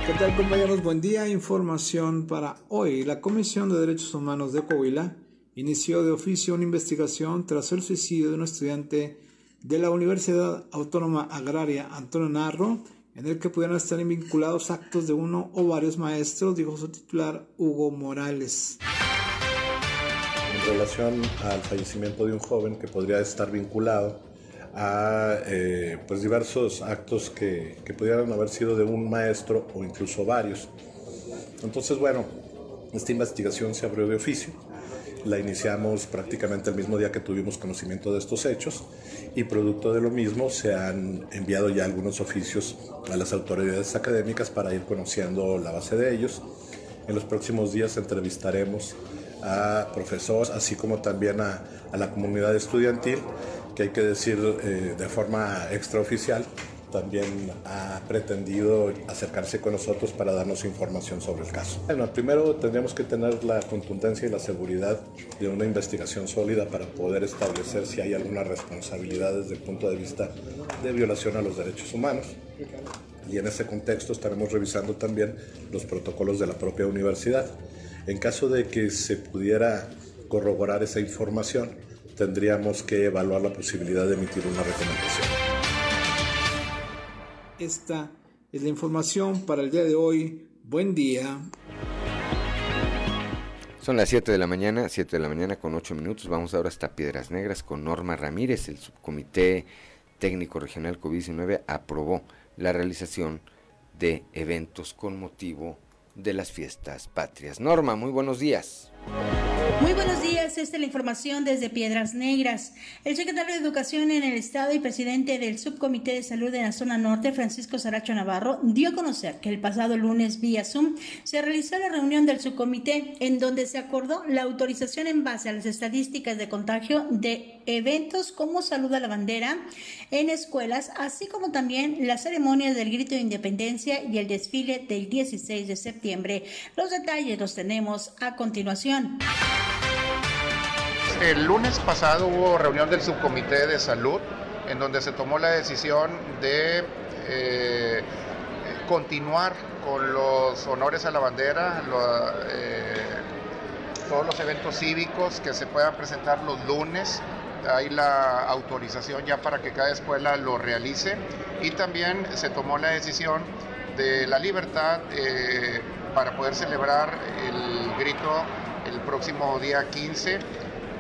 ¿Qué tal compañeros? Buen día. Información para hoy. La Comisión de Derechos Humanos de Coahuila inició de oficio una investigación tras el suicidio de un estudiante de la Universidad Autónoma Agraria Antonio Narro, en el que pudieran estar vinculados actos de uno o varios maestros, dijo su titular Hugo Morales. En relación al fallecimiento de un joven que podría estar vinculado a eh, pues diversos actos que, que, pudieran haber sido de un maestro o incluso varios. Entonces, bueno, esta investigación se abrió de oficio, la iniciamos prácticamente el mismo día que tuvimos conocimiento de estos hechos y producto de lo mismo se han enviado ya algunos oficios a las autoridades académicas para ir conociendo la base de ellos. En los próximos días entrevistaremos a profesores, así como también a, a la comunidad estudiantil que hay que decir eh, de forma extraoficial, también ha pretendido acercarse con nosotros para darnos información sobre el caso. Bueno, primero tendríamos que tener la contundencia y la seguridad de una investigación sólida para poder establecer si hay alguna responsabilidad desde el punto de vista de violación a los derechos humanos. Y en ese contexto estaremos revisando también los protocolos de la propia universidad. En caso de que se pudiera corroborar esa información, tendríamos que evaluar la posibilidad de emitir una recomendación. Esta es la información para el día de hoy. Buen día. Son las 7 de la mañana, 7 de la mañana con 8 minutos. Vamos ahora hasta Piedras Negras con Norma Ramírez. El subcomité técnico regional COVID-19 aprobó la realización de eventos con motivo de las fiestas patrias. Norma, muy buenos días. Muy buenos días, esta es la información desde Piedras Negras. El secretario de Educación en el Estado y presidente del Subcomité de Salud de la Zona Norte, Francisco Saracho Navarro, dio a conocer que el pasado lunes vía Zoom se realizó la reunión del subcomité en donde se acordó la autorización en base a las estadísticas de contagio de eventos como Salud a la Bandera en escuelas, así como también las ceremonias del Grito de Independencia y el desfile del 16 de septiembre. Los detalles los tenemos a continuación. El lunes pasado hubo reunión del subcomité de salud en donde se tomó la decisión de eh, continuar con los honores a la bandera, eh, todos los eventos cívicos que se puedan presentar los lunes. Hay la autorización ya para que cada escuela lo realice y también se tomó la decisión de la libertad eh, para poder celebrar el grito el próximo día 15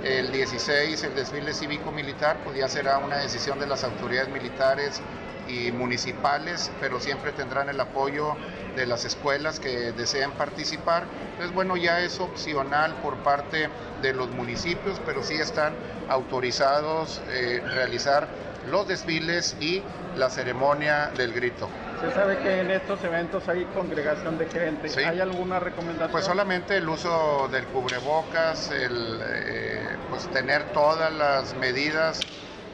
el 16 el desfile cívico-militar, pues ya será una decisión de las autoridades militares y municipales, pero siempre tendrán el apoyo de las escuelas que deseen participar. Entonces, bueno, ya es opcional por parte de los municipios, pero sí están autorizados eh, realizar los desfiles y la ceremonia del grito. Se sabe que en estos eventos hay congregación de gente. ¿Hay alguna recomendación? Pues solamente el uso del cubrebocas, el eh, pues tener todas las medidas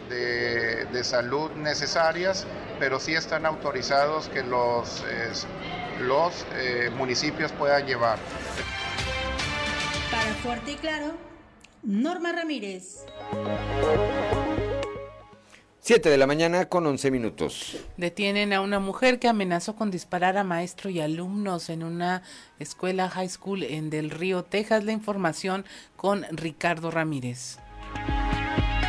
de, de, salud necesarias, pero sí están autorizados que los, eh, los eh, municipios puedan llevar. Para Fuerte y Claro, Norma Ramírez. 7 de la mañana con 11 minutos. Detienen a una mujer que amenazó con disparar a maestro y alumnos en una escuela high school en Del Río, Texas. La información con Ricardo Ramírez.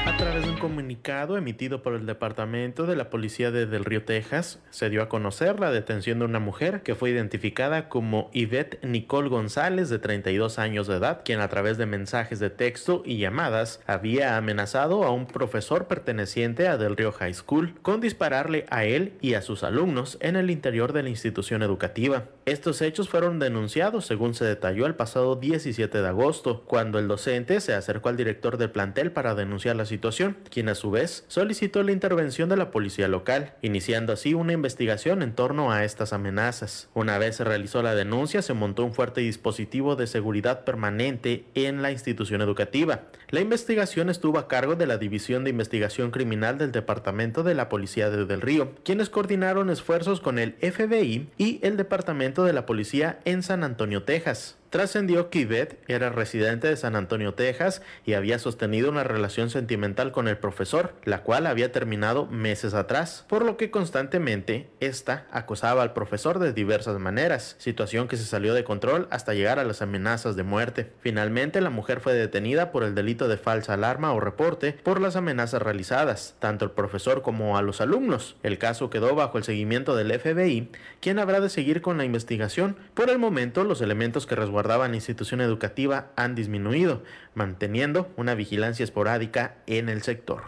A través de un comunicado emitido por el Departamento de la Policía de Del Río, Texas, se dio a conocer la detención de una mujer que fue identificada como Yvette Nicole González, de 32 años de edad, quien a través de mensajes de texto y llamadas había amenazado a un profesor perteneciente a Del Río High School con dispararle a él y a sus alumnos en el interior de la institución educativa. Estos hechos fueron denunciados, según se detalló el pasado 17 de agosto, cuando el docente se acercó al director del plantel para denunciar la situación, quien a su vez solicitó la intervención de la policía local, iniciando así una investigación en torno a estas amenazas. Una vez se realizó la denuncia, se montó un fuerte dispositivo de seguridad permanente en la institución educativa. La investigación estuvo a cargo de la División de Investigación Criminal del Departamento de la Policía de Del Río, quienes coordinaron esfuerzos con el FBI y el Departamento de la Policía en San Antonio, Texas. Trascendió que Yvette era residente de San Antonio, Texas, y había sostenido una relación sentimental con el profesor, la cual había terminado meses atrás, por lo que constantemente ésta acosaba al profesor de diversas maneras, situación que se salió de control hasta llegar a las amenazas de muerte. Finalmente, la mujer fue detenida por el delito de falsa alarma o reporte por las amenazas realizadas, tanto al profesor como a los alumnos. El caso quedó bajo el seguimiento del FBI, quien habrá de seguir con la investigación. Por el momento, los elementos que resguardaban institución educativa han disminuido, manteniendo una vigilancia esporádica en el sector.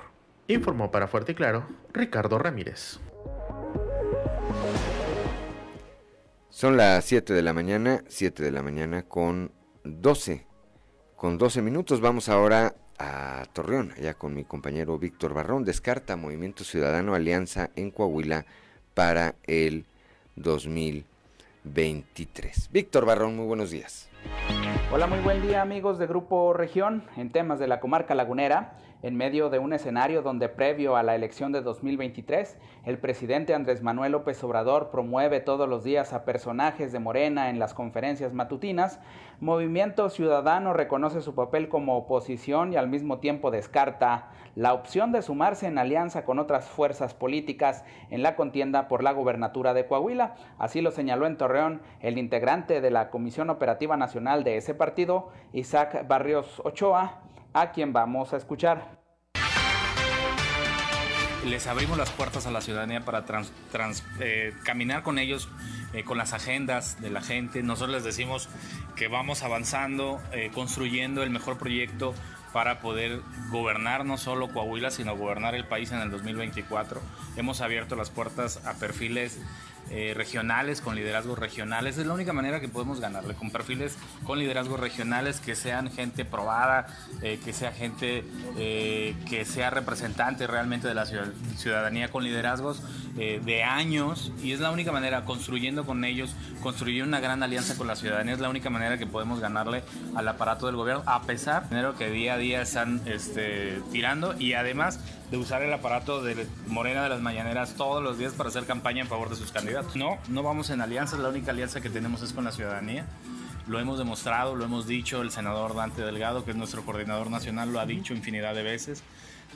Informó para Fuerte y Claro Ricardo Ramírez. Son las 7 de la mañana, 7 de la mañana con 12, con 12 minutos. Vamos ahora a Torreón, allá con mi compañero Víctor Barrón. Descarta Movimiento Ciudadano Alianza en Coahuila para el 2023. Víctor Barrón, muy buenos días. Hola, muy buen día amigos de Grupo Región en temas de la comarca lagunera. En medio de un escenario donde previo a la elección de 2023, el presidente Andrés Manuel López Obrador promueve todos los días a personajes de Morena en las conferencias matutinas, Movimiento Ciudadano reconoce su papel como oposición y al mismo tiempo descarta la opción de sumarse en alianza con otras fuerzas políticas en la contienda por la gobernatura de Coahuila. Así lo señaló en Torreón el integrante de la Comisión Operativa Nacional de ese partido, Isaac Barrios Ochoa, a quien vamos a escuchar les abrimos las puertas a la ciudadanía para eh, caminar con ellos, eh, con las agendas de la gente. Nosotros les decimos que vamos avanzando, eh, construyendo el mejor proyecto para poder gobernar no solo Coahuila, sino gobernar el país en el 2024. Hemos abierto las puertas a perfiles eh, regionales, con liderazgos regionales. Es la única manera que podemos ganarle, con perfiles con liderazgos regionales que sean gente probada, eh, que sea gente eh, que sea representante realmente de la ciudadanía con liderazgos de años. Y es la única manera, construyendo con ellos, construir una gran alianza con la ciudadanía, es la única manera que podemos ganarle al aparato del gobierno, a pesar de que día a día están este, tirando y además de usar el aparato de Morena de las Mañaneras todos los días para hacer campaña en favor de sus candidatos. No, no vamos en alianzas, la única alianza que tenemos es con la ciudadanía. Lo hemos demostrado, lo hemos dicho, el senador Dante Delgado, que es nuestro coordinador nacional, lo ha dicho infinidad de veces.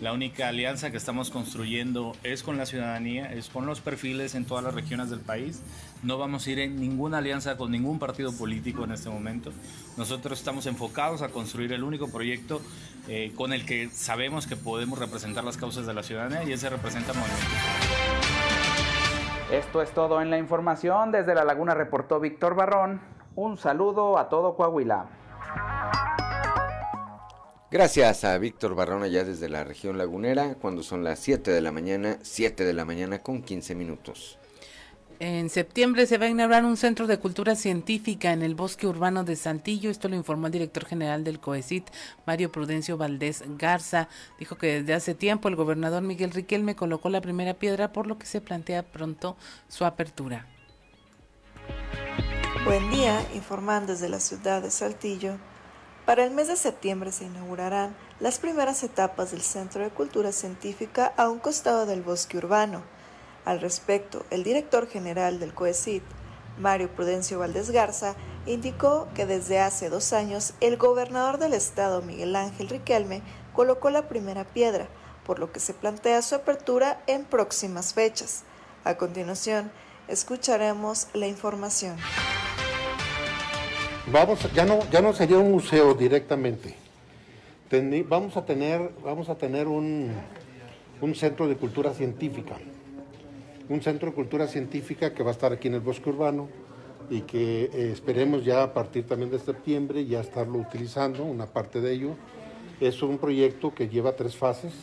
La única alianza que estamos construyendo es con la ciudadanía, es con los perfiles en todas las regiones del país. No vamos a ir en ninguna alianza con ningún partido político en este momento. Nosotros estamos enfocados a construir el único proyecto eh, con el que sabemos que podemos representar las causas de la ciudadanía y ese representa Movimiento. Esto es todo en la información. Desde La Laguna reportó Víctor Barrón. Un saludo a todo Coahuila. Gracias a Víctor Barrón allá desde la región lagunera, cuando son las 7 de la mañana, 7 de la mañana con 15 minutos. En septiembre se va a inaugurar un centro de cultura científica en el bosque urbano de Santillo. Esto lo informó el director general del COECIT, Mario Prudencio Valdés Garza. Dijo que desde hace tiempo el gobernador Miguel Riquelme colocó la primera piedra, por lo que se plantea pronto su apertura. Buen día, informan desde la ciudad de Saltillo. Para el mes de septiembre se inaugurarán las primeras etapas del Centro de Cultura Científica a un costado del bosque urbano. Al respecto, el director general del COECIT, Mario Prudencio Valdés Garza, indicó que desde hace dos años el gobernador del estado, Miguel Ángel Riquelme, colocó la primera piedra, por lo que se plantea su apertura en próximas fechas. A continuación, escucharemos la información vamos, ya no, ya no sería un museo directamente, vamos a tener, vamos a tener un, un centro de cultura científica. Un centro de cultura científica que va a estar aquí en el bosque urbano y que eh, esperemos ya a partir también de septiembre ya estarlo utilizando, una parte de ello. Es un proyecto que lleva tres fases,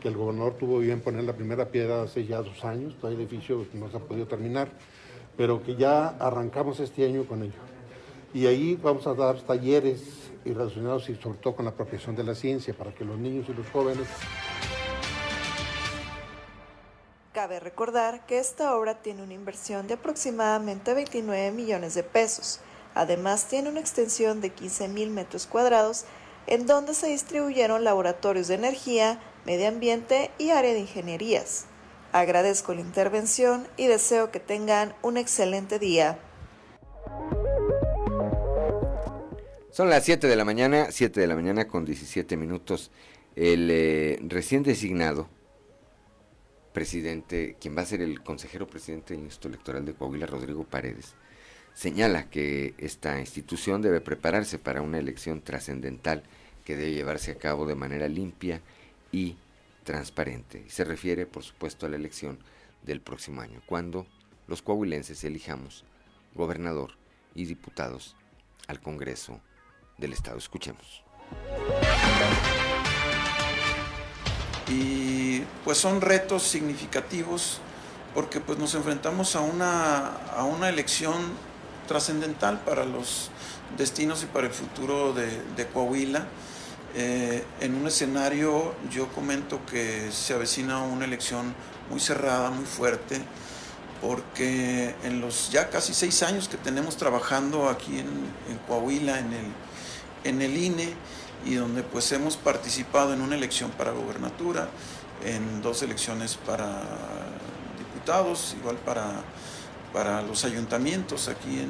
que el gobernador tuvo bien poner la primera piedra hace ya dos años, todavía el edificio no se ha podido terminar, pero que ya arrancamos este año con ello. Y ahí vamos a dar talleres y relacionados y sobre todo con la apropiación de la ciencia para que los niños y los jóvenes Cabe recordar que esta obra tiene una inversión de aproximadamente 29 millones de pesos. Además, tiene una extensión de 15 mil metros cuadrados en donde se distribuyeron laboratorios de energía, medio ambiente y área de ingenierías. Agradezco la intervención y deseo que tengan un excelente día. Son las 7 de la mañana, 7 de la mañana con 17 minutos. El eh, recién designado presidente, quien va a ser el consejero presidente del Instituto Electoral de Coahuila, Rodrigo Paredes, señala que esta institución debe prepararse para una elección trascendental que debe llevarse a cabo de manera limpia y transparente. Y se refiere, por supuesto, a la elección del próximo año, cuando los coahuilenses elijamos gobernador y diputados al Congreso del Estado. Escuchemos pues son retos significativos porque pues nos enfrentamos a una, a una elección trascendental para los destinos y para el futuro de, Coahuila. Eh, en un escenario yo comento que se avecina una elección muy cerrada, muy fuerte, porque en los ya casi seis años que tenemos trabajando aquí en, en Coahuila, en el, en el INE, y donde pues hemos participado en una elección para gobernatura, en dos elecciones para diputados, igual para, para los ayuntamientos aquí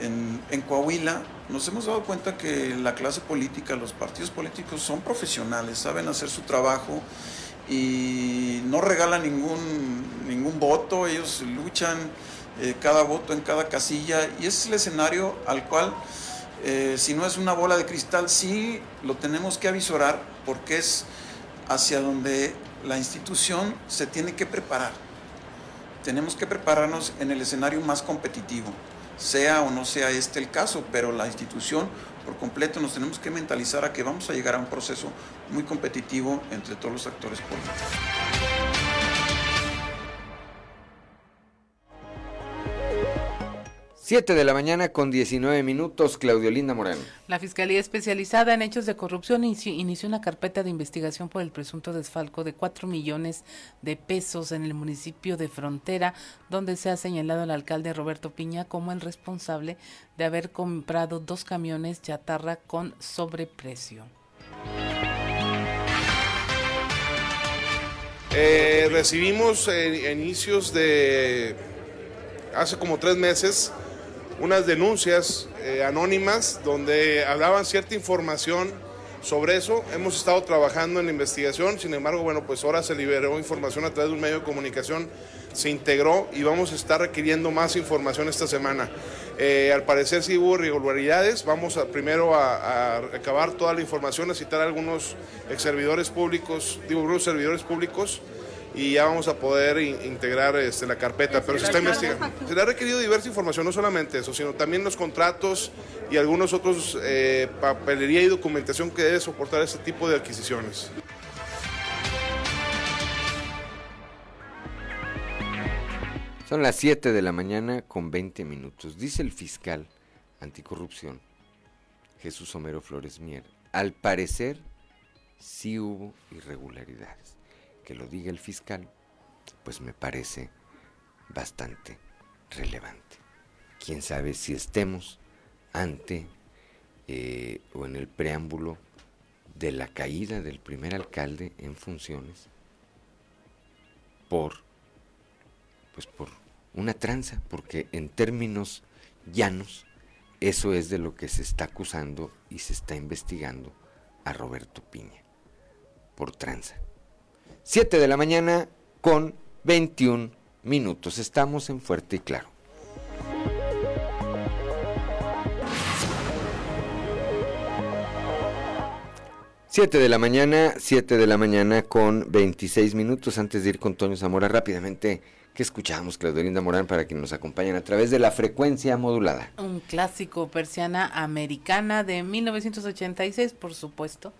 en, en, Coahuila, nos hemos dado cuenta que la clase política, los partidos políticos son profesionales, saben hacer su trabajo y no regalan ningún, ningún voto, ellos luchan eh, cada voto en cada casilla y ese es el escenario al cual eh, si no es una bola de cristal, sí lo tenemos que avisorar porque es hacia donde la institución se tiene que preparar. Tenemos que prepararnos en el escenario más competitivo, sea o no sea este el caso, pero la institución por completo nos tenemos que mentalizar a que vamos a llegar a un proceso muy competitivo entre todos los actores políticos. 7 de la mañana con 19 minutos, Claudio Linda Moreno. La Fiscalía Especializada en Hechos de Corrupción inició una carpeta de investigación por el presunto desfalco de 4 millones de pesos en el municipio de Frontera, donde se ha señalado al alcalde Roberto Piña como el responsable de haber comprado dos camiones chatarra con sobreprecio. Eh, recibimos eh, inicios de hace como tres meses unas denuncias eh, anónimas donde hablaban cierta información sobre eso. Hemos estado trabajando en la investigación, sin embargo, bueno, pues ahora se liberó información a través de un medio de comunicación, se integró y vamos a estar requiriendo más información esta semana. Eh, al parecer sí hubo irregularidades, vamos a, primero a, recabar toda la información, a citar a algunos ex servidores públicos, digo, servidores públicos y ya vamos a poder integrar este, la carpeta, pero se está investigando. Se le ha requerido diversa información, no solamente eso, sino también los contratos y algunos otros eh, papelería y documentación que debe soportar este tipo de adquisiciones. Son las 7 de la mañana con 20 minutos. Dice el fiscal anticorrupción, Jesús Homero Flores Mier, al parecer sí hubo irregularidades que lo diga el fiscal, pues me parece bastante relevante. Quién sabe si estemos ante eh, o en el preámbulo de la caída del primer alcalde en funciones por pues por una tranza, porque en términos llanos eso es de lo que se está acusando y se está investigando a Roberto Piña por tranza. 7 de la mañana con 21 minutos. Estamos en Fuerte y Claro. 7 de la mañana, 7 de la mañana con 26 minutos antes de ir con Toño Zamora rápidamente. ¿Qué escuchamos, Claudelinda Morán, para que nos acompañen a través de la frecuencia modulada? Un clásico persiana americana de 1986, por supuesto,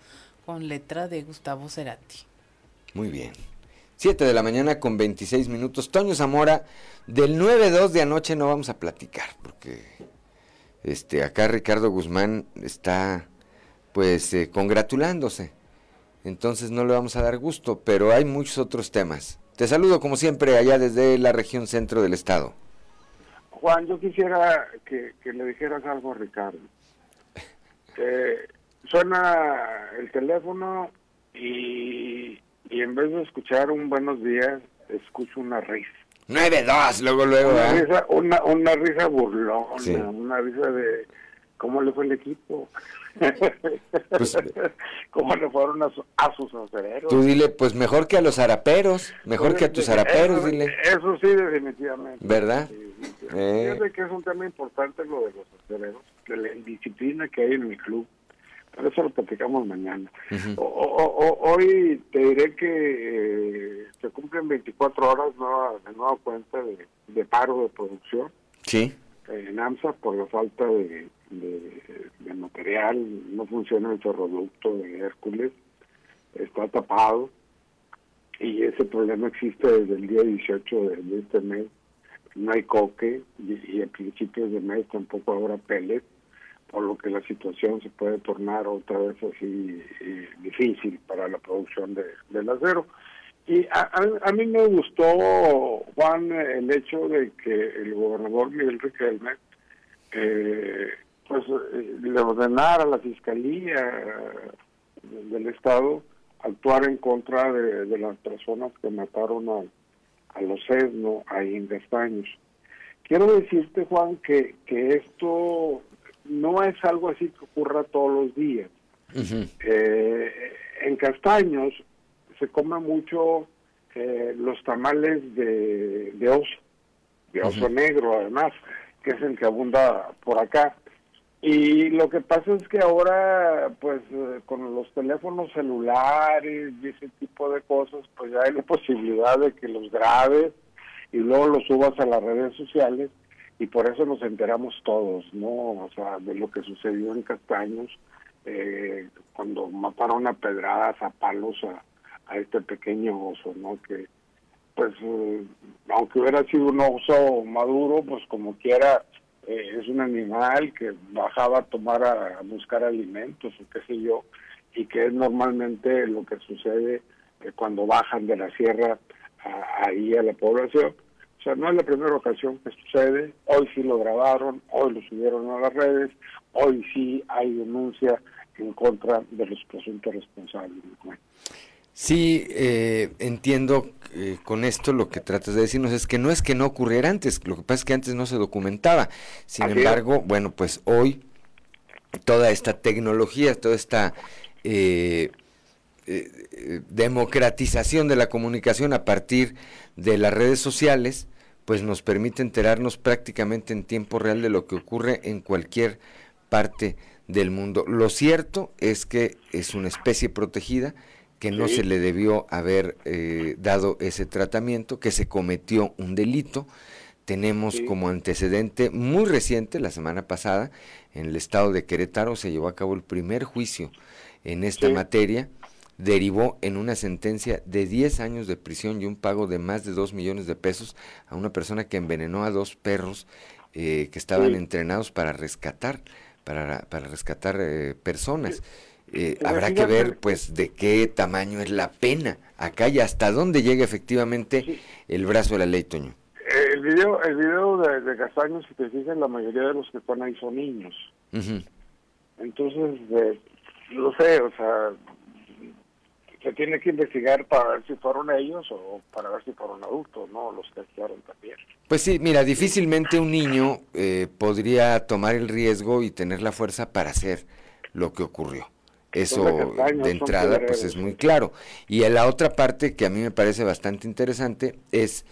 con letra de Gustavo Cerati. Muy bien. 7 de la mañana con 26 minutos. Toño Zamora, del 9-2 de anoche no vamos a platicar, porque este acá Ricardo Guzmán está pues eh, congratulándose. Entonces no le vamos a dar gusto, pero hay muchos otros temas. Te saludo como siempre allá desde la región centro del estado. Juan, yo quisiera que, le dijeras algo a Ricardo. suena el teléfono y, y, en vez de escuchar un buenos días, escucho una risa. 9-2, luego, luego. Una, risa, una, una risa burlona, una risa de cómo le fue el equipo. Pues, ¿Cómo le fueron a, sus acereros? Tú dile, pues mejor que a los araperos, mejor pues, que a tus araperos, eso, dile. Eso sí, definitivamente. ¿Verdad? Eh. que es un tema importante lo de los acereros, de la indisciplina que hay en mi club. Eso lo platicamos mañana. hoy te diré que eh, se cumplen 24 horas nueva, de nueva cuenta de, paro de producción. Sí. En AMSA por la falta de, de, material, no funciona el ferroducto de Hércules, está tapado y ese problema existe desde el día 18 de, este mes. No hay coque y, a principios de mes tampoco habrá pellet, por lo que la situación se puede tornar otra vez así eh, difícil para la producción de, del acero. Y a, a, mí me gustó, Juan, el hecho de que el gobernador Miguel Riquelme eh, pues eh, le ordenar a la fiscalía del estado actuar en contra de, las personas que mataron a, a los Esno, a Ingastaños. Quiero decirte, Juan, que, que esto no es algo así que ocurra todos los días. Eh, en Castaños se come mucho eh, los tamales de, de oso, de oso negro además, que es el que abunda por acá. Y lo que pasa es que ahora, pues eh, con los teléfonos celulares y ese tipo de cosas, pues ya hay la posibilidad de que los grabes y luego los subas a las redes sociales y por eso nos enteramos todos, ¿no? O sea, de lo que sucedió en Castaños, eh, cuando mataron a pedradas, a palos a, a este pequeño oso, ¿no? Que, pues, eh, aunque hubiera sido un oso maduro, pues como quiera eh, es un animal que bajaba a tomar a, buscar alimentos o qué sé yo, y que es normalmente lo que sucede eh, cuando bajan de la sierra ahí a la población. O sea, no es la primera ocasión que sucede, hoy sí lo grabaron, hoy lo subieron a las redes, hoy sí hay denuncia en contra de los presuntos responsables. Sí, eh, entiendo eh, con esto lo que tratas de decirnos es que no es que no ocurriera antes, lo que pasa es que antes no se documentaba. Sin embargo, bueno, pues hoy toda esta tecnología, toda esta eh, democratización de la comunicación a partir de las redes sociales, pues nos permite enterarnos prácticamente en tiempo real de lo que ocurre en cualquier parte del mundo. Lo cierto es que es una especie protegida, que no se le debió haber eh, dado ese tratamiento, que se cometió un delito. Tenemos como antecedente muy reciente, la semana pasada, en el estado de Querétaro se llevó a cabo el primer juicio en esta materia, derivó en una sentencia de 10 años de prisión y un pago de más de 2 millones de pesos a una persona que envenenó a dos perros eh, que estaban entrenados para rescatar, para, para rescatar eh, personas. Eh, habrá que ver pues de qué tamaño es la pena acá y hasta dónde llega efectivamente el brazo de la ley, Toño. El video, el video de, de Castaño, si te fijas, la mayoría de los que están ahí son niños. Entonces, eh, no sé, o sea, se tiene que investigar para ver si fueron ellos o para ver si fueron adultos, ¿no? Los que actuaron también. Pues sí, mira, difícilmente un niño eh, podría tomar el riesgo y tener la fuerza para hacer lo que ocurrió. Eso de entrada pues es muy claro. Y la otra parte que a mí me parece bastante interesante es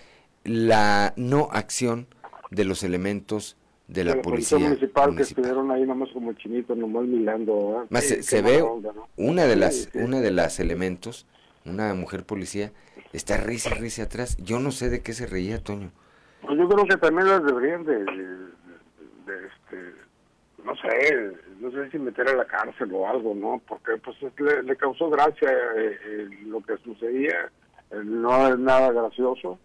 la no acción de los elementos de la, De policía, municipal, que municipal. estuvieron ahí nomás como chinitos, nomás mirando. Más Sí, se, se ve onda, ¿no? una de las sí. una de las elementos, una mujer policía está risa risa atrás. Yo no sé de qué se reía Toño. Pues yo creo que también las deberían de, de, de, este, no sé, no sé si meter a la cárcel o algo, ¿no? Porque pues es- le, le causó gracia eh, eh, lo que sucedía, eh, no es nada gracioso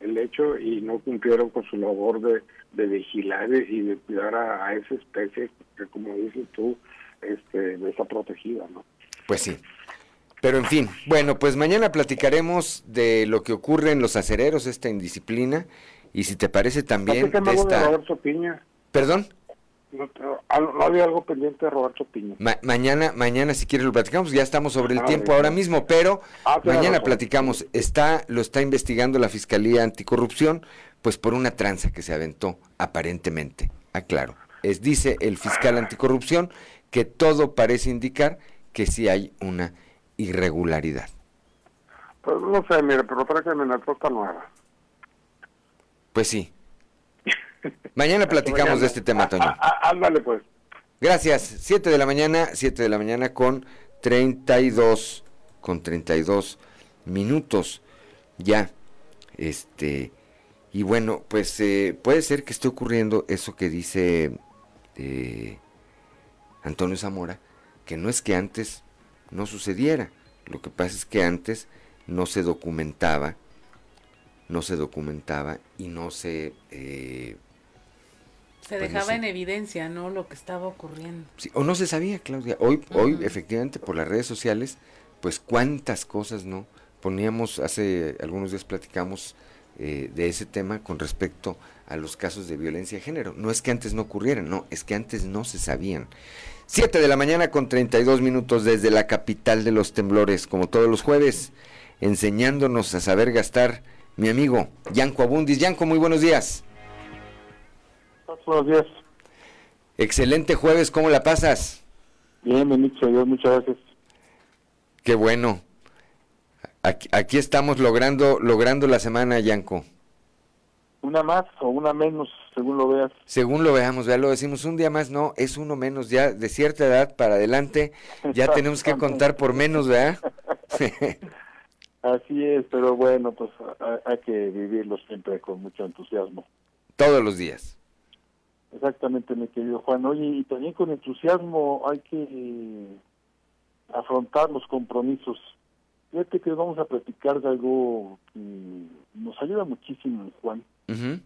el hecho y no cumplieron con su labor de, de vigilar y de cuidar a, a esa especie que como dices tú, este, está protegida, ¿no? Pues sí. Pero en fin, bueno, pues mañana platicaremos de lo que ocurre en los acereros, esta indisciplina, y si te parece también de esta... Piña. ¿Perdón? No, había algo pendiente de Roberto Piña. Ma- mañana, mañana si quieres lo platicamos, ya estamos sobre el Ah, tiempo bien. ahora mismo, pero Ah, mañana razón. platicamos. Está, lo está investigando la Fiscalía Anticorrupción, pues por una tranza que se aventó, aparentemente. Aclaro. Es, dice el fiscal anticorrupción que todo parece indicar que sí hay una irregularidad. Pues no sé, mire, pero tráigame una troca nueva. Pues sí. Mañana platicamos de este tema, Toño. Ah, ah, ándale pues. Gracias. 7 de la mañana, 7 de la mañana con 32, con 32 minutos. Ya. Este. Y bueno, pues eh, puede ser que esté ocurriendo eso que dice eh, Antonio Zamora, que no es que antes no sucediera. Lo que pasa es que antes no se documentaba, no se documentaba y no se... eh, Se Pues no dejaba sé. en evidencia, ¿no? Lo que estaba ocurriendo. Sí, o no se sabía, Claudia. Hoy, hoy efectivamente, por las redes sociales, pues cuántas cosas, ¿no? Poníamos, hace algunos días platicamos eh, de ese tema con respecto a los casos de violencia de género. No es que antes no ocurrieran, no, es que antes no se sabían. 7 de la mañana con 32 minutos desde la capital de los temblores, como todos los jueves, enseñándonos a saber gastar mi amigo Yanko Abundis. Yanko, muy buenos días. Buenos días. Excelente jueves, ¿cómo la pasas? Bien, bendito Dios, muchas gracias. Qué bueno. Aquí, aquí estamos logrando, logrando la semana, Yanko. Una más o una menos, según lo veas. Según lo veamos, ya lo decimos, un día más no, es uno menos, ya de cierta edad para adelante, ya tenemos que contar por menos, ¿verdad? Así es, pero bueno, pues ha- hay que vivirlo siempre con mucho entusiasmo. Todos los días. Exactamente, mi querido Juan. Oye, y también con entusiasmo hay que afrontar los compromisos. Fíjate que vamos a platicar de algo que nos ayuda muchísimo, Juan, Ujú,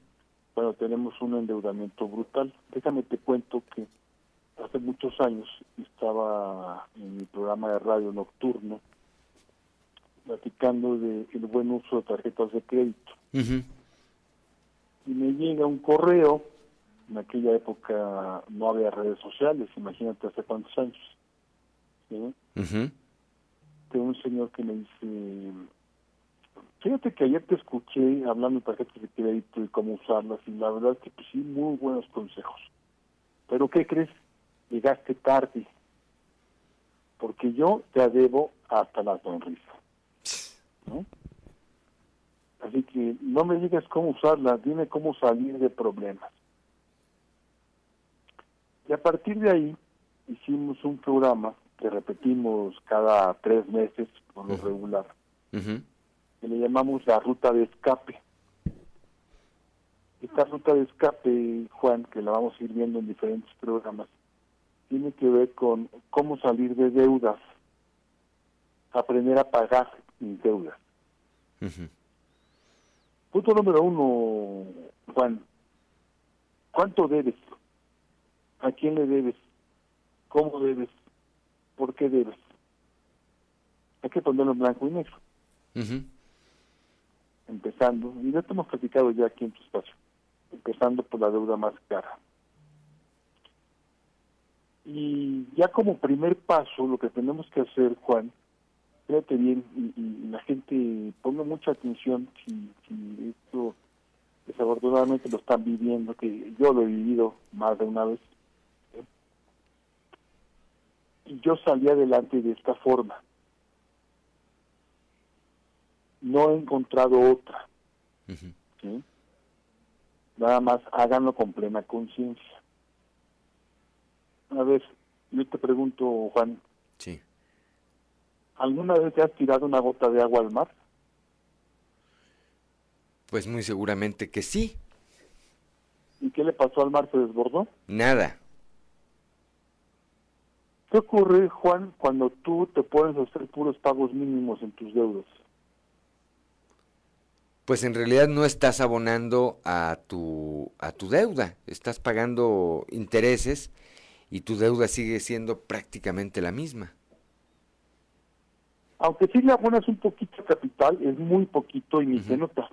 cuando tenemos un endeudamiento brutal. Déjame te cuento que hace muchos años estaba en mi programa de radio nocturno platicando de el buen uso de tarjetas de crédito. y me llega un correo, en aquella época no había redes sociales, imagínate hace cuántos años, ¿sí? De un señor que me dice, fíjate que ayer te escuché hablando de tarjetas de crédito y cómo usarlas, y la verdad que pues sí, muy buenos consejos. Pero ¿qué crees? Llegaste tarde, porque yo te debo hasta la sonrisa. ¿no? Así que no me digas cómo usarla, dime cómo salir de problemas. Y a partir de ahí hicimos un programa que repetimos cada tres meses por lo regular, que le llamamos la ruta de escape. Esta ruta de escape, Juan, que la vamos a ir viendo en diferentes programas, tiene que ver con cómo salir de deudas, aprender a pagar mis deudas. Punto número uno, Juan. ¿Cuánto debes? ¿A quién le debes? ¿Cómo debes? ¿Por qué debes? Hay que ponerlo en blanco y negro, Ujú. empezando, y ya te hemos platicado ya aquí en tu espacio, empezando por la deuda más cara. Y ya como primer paso, lo que tenemos que hacer, Juan, fíjate bien, y, y la gente ponga mucha atención si, si esto desafortunadamente lo están viviendo, que yo lo he vivido más de una vez. Y yo salí adelante de esta forma. No he encontrado otra. Nada más háganlo con plena conciencia. A ver, yo te pregunto, Juan. Sí. ¿Alguna vez te has tirado una gota de agua al mar? Pues muy seguramente que sí. ¿Y qué le pasó al mar? ¿Se desbordó? Nada. ¿Qué ocurre, Juan, cuando tú te puedes hacer puros pagos mínimos en tus deudas? Pues en realidad no estás abonando a tu, a tu deuda, estás pagando intereses y tu deuda sigue siendo prácticamente la misma. Aunque sí le abonas un poquito de capital, es muy poquito y ni se nota.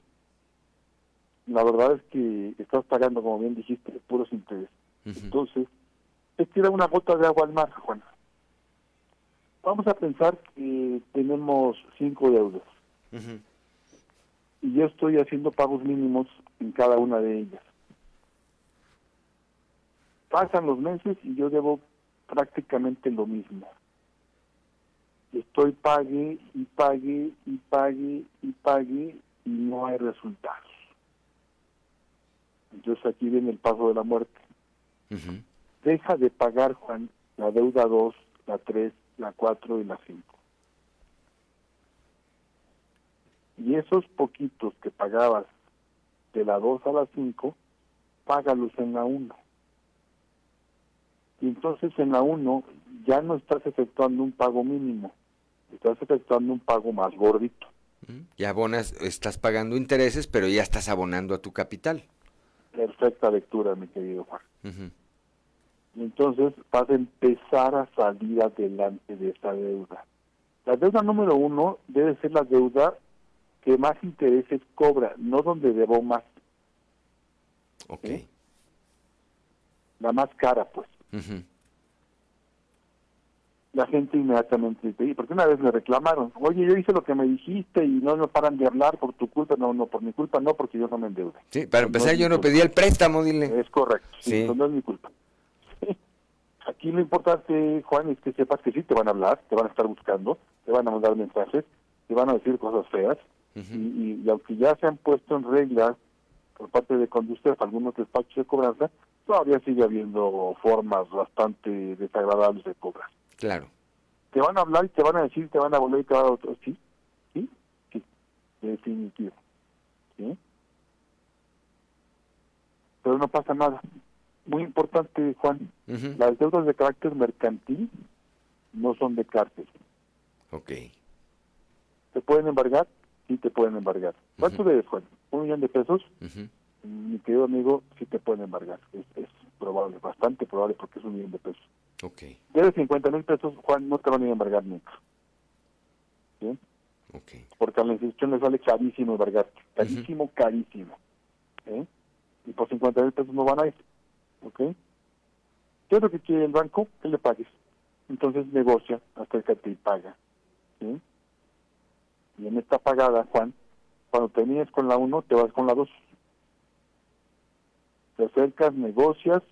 La verdad es que estás pagando, como bien dijiste, puros intereses. Entonces, te tira una gota de agua al mar, Juan. Vamos a pensar que tenemos cinco deudas. Y yo estoy haciendo pagos mínimos en cada una de ellas. Pasan los meses y yo debo prácticamente lo mismo. Estoy pague y pague y pague y pague y no hay resultados. Entonces aquí viene el paso de la muerte. Deja de pagar, Juan, la deuda 2, la 3, la 4 y la 5. Y esos poquitos que pagabas de la 2 a la 5, págalos en la 1. Y entonces en la 1 ya no estás efectuando un pago mínimo, estás efectuando un pago más gordito. Y abonas, estás pagando intereses, pero ya estás abonando a tu capital. Perfecta lectura, mi querido Juan. Y entonces vas a empezar a salir adelante de esta deuda. La deuda número uno debe ser la deuda que más intereses cobra, no donde debo más. Ok. La más cara, pues. La gente inmediatamente dice, porque una vez me reclamaron, oye, yo hice lo que me dijiste y no me paran de hablar por tu culpa, no, no, por mi culpa no, porque yo no me endeude. Sí, para empezar yo no pedí el préstamo, dile. Es correcto, sí, no es mi culpa. Aquí lo importante, Juan, es que sepas que sí te van a hablar, te van a estar buscando, te van a mandar mensajes, te van a decir cosas feas, y, y, aunque ya se han puesto en reglas por parte de conductores algunos despachos de cobranza, todavía sigue habiendo formas bastante desagradables de cobrar. Claro. Te van a hablar y te van a decir, te van a volver y te van a otro. Sí, sí, sí, definitivo. ¿Sí? Pero no pasa nada. Muy importante, Juan, las deudas de carácter mercantil no son de cárcel. Ok. ¿Te pueden embargar? Sí, te pueden embargar. ¿Cuánto debes, Juan? ¿Un millón de pesos? Mi querido amigo, sí te pueden embargar. Es, es probable, bastante probable, porque es un millón de pesos. Ok. Debes 50 mil pesos, Juan, no te van a embargar nunca. ¿Sí? Ok. Porque a la institución les sale carísimo embargarte. Carísimo, carísimo. ¿Sí? Y por 50 mil pesos no van a ir. ¿Ok? ¿Qué es lo que quiere el banco? Que le pagues. Entonces negocia hasta que te paga. ¿Sí? Y en esta pagada, Juan, cuando termines con la 1, te vas con la 2. Te acercas, negocias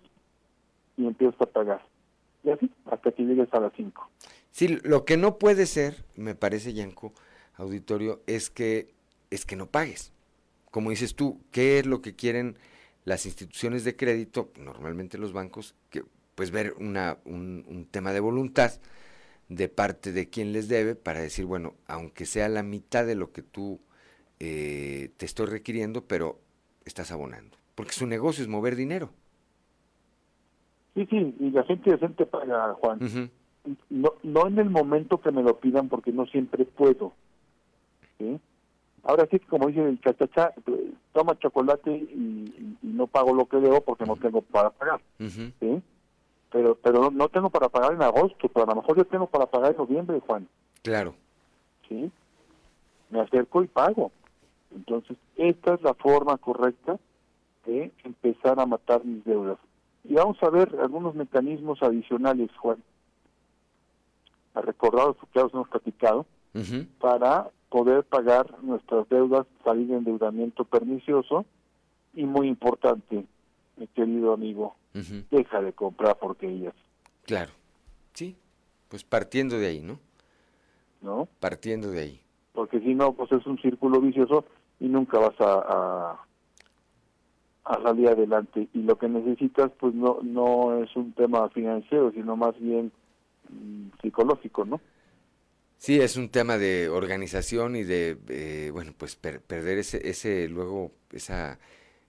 y empiezas a pagar. Y así, hasta que llegues a las 5. Sí, lo que no puede ser, me parece, Yanko, auditorio, es que, es que no pagues. Como dices tú, ¿qué es lo que quieren las instituciones de crédito, normalmente los bancos, que pues ver una, un, un tema de voluntad de parte de quien les debe para decir, bueno, aunque sea la mitad de lo que tú eh, te estoy requiriendo, pero estás abonando. Porque su negocio es mover dinero. Sí, sí, y la gente decente paga, Juan. no, no en el momento que me lo pidan, porque no siempre puedo. ¿sí? Ahora sí, como dice el chachacha, toma chocolate y, y, no pago lo que debo porque no tengo para pagar. ¿sí? Pero pero no, tengo para pagar en agosto, pero a lo mejor yo tengo para pagar en noviembre, Juan. Claro. ¿Sí? Me acerco y pago. Entonces, esta es la forma correcta de empezar a matar mis deudas. Y vamos a ver algunos mecanismos adicionales, Juan, a recordar los que ya hemos platicado, para poder pagar nuestras deudas, salir de endeudamiento pernicioso y muy importante, mi querido amigo, deja de comprar porquerías. Claro, sí, pues partiendo de ahí, ¿no? ¿No? Partiendo de ahí. Porque si no, pues es un círculo vicioso y nunca vas a, a salir adelante y lo que necesitas pues no no es un tema financiero sino más bien mm, psicológico no sí es un tema de organización y de eh, bueno pues perder ese ese luego esa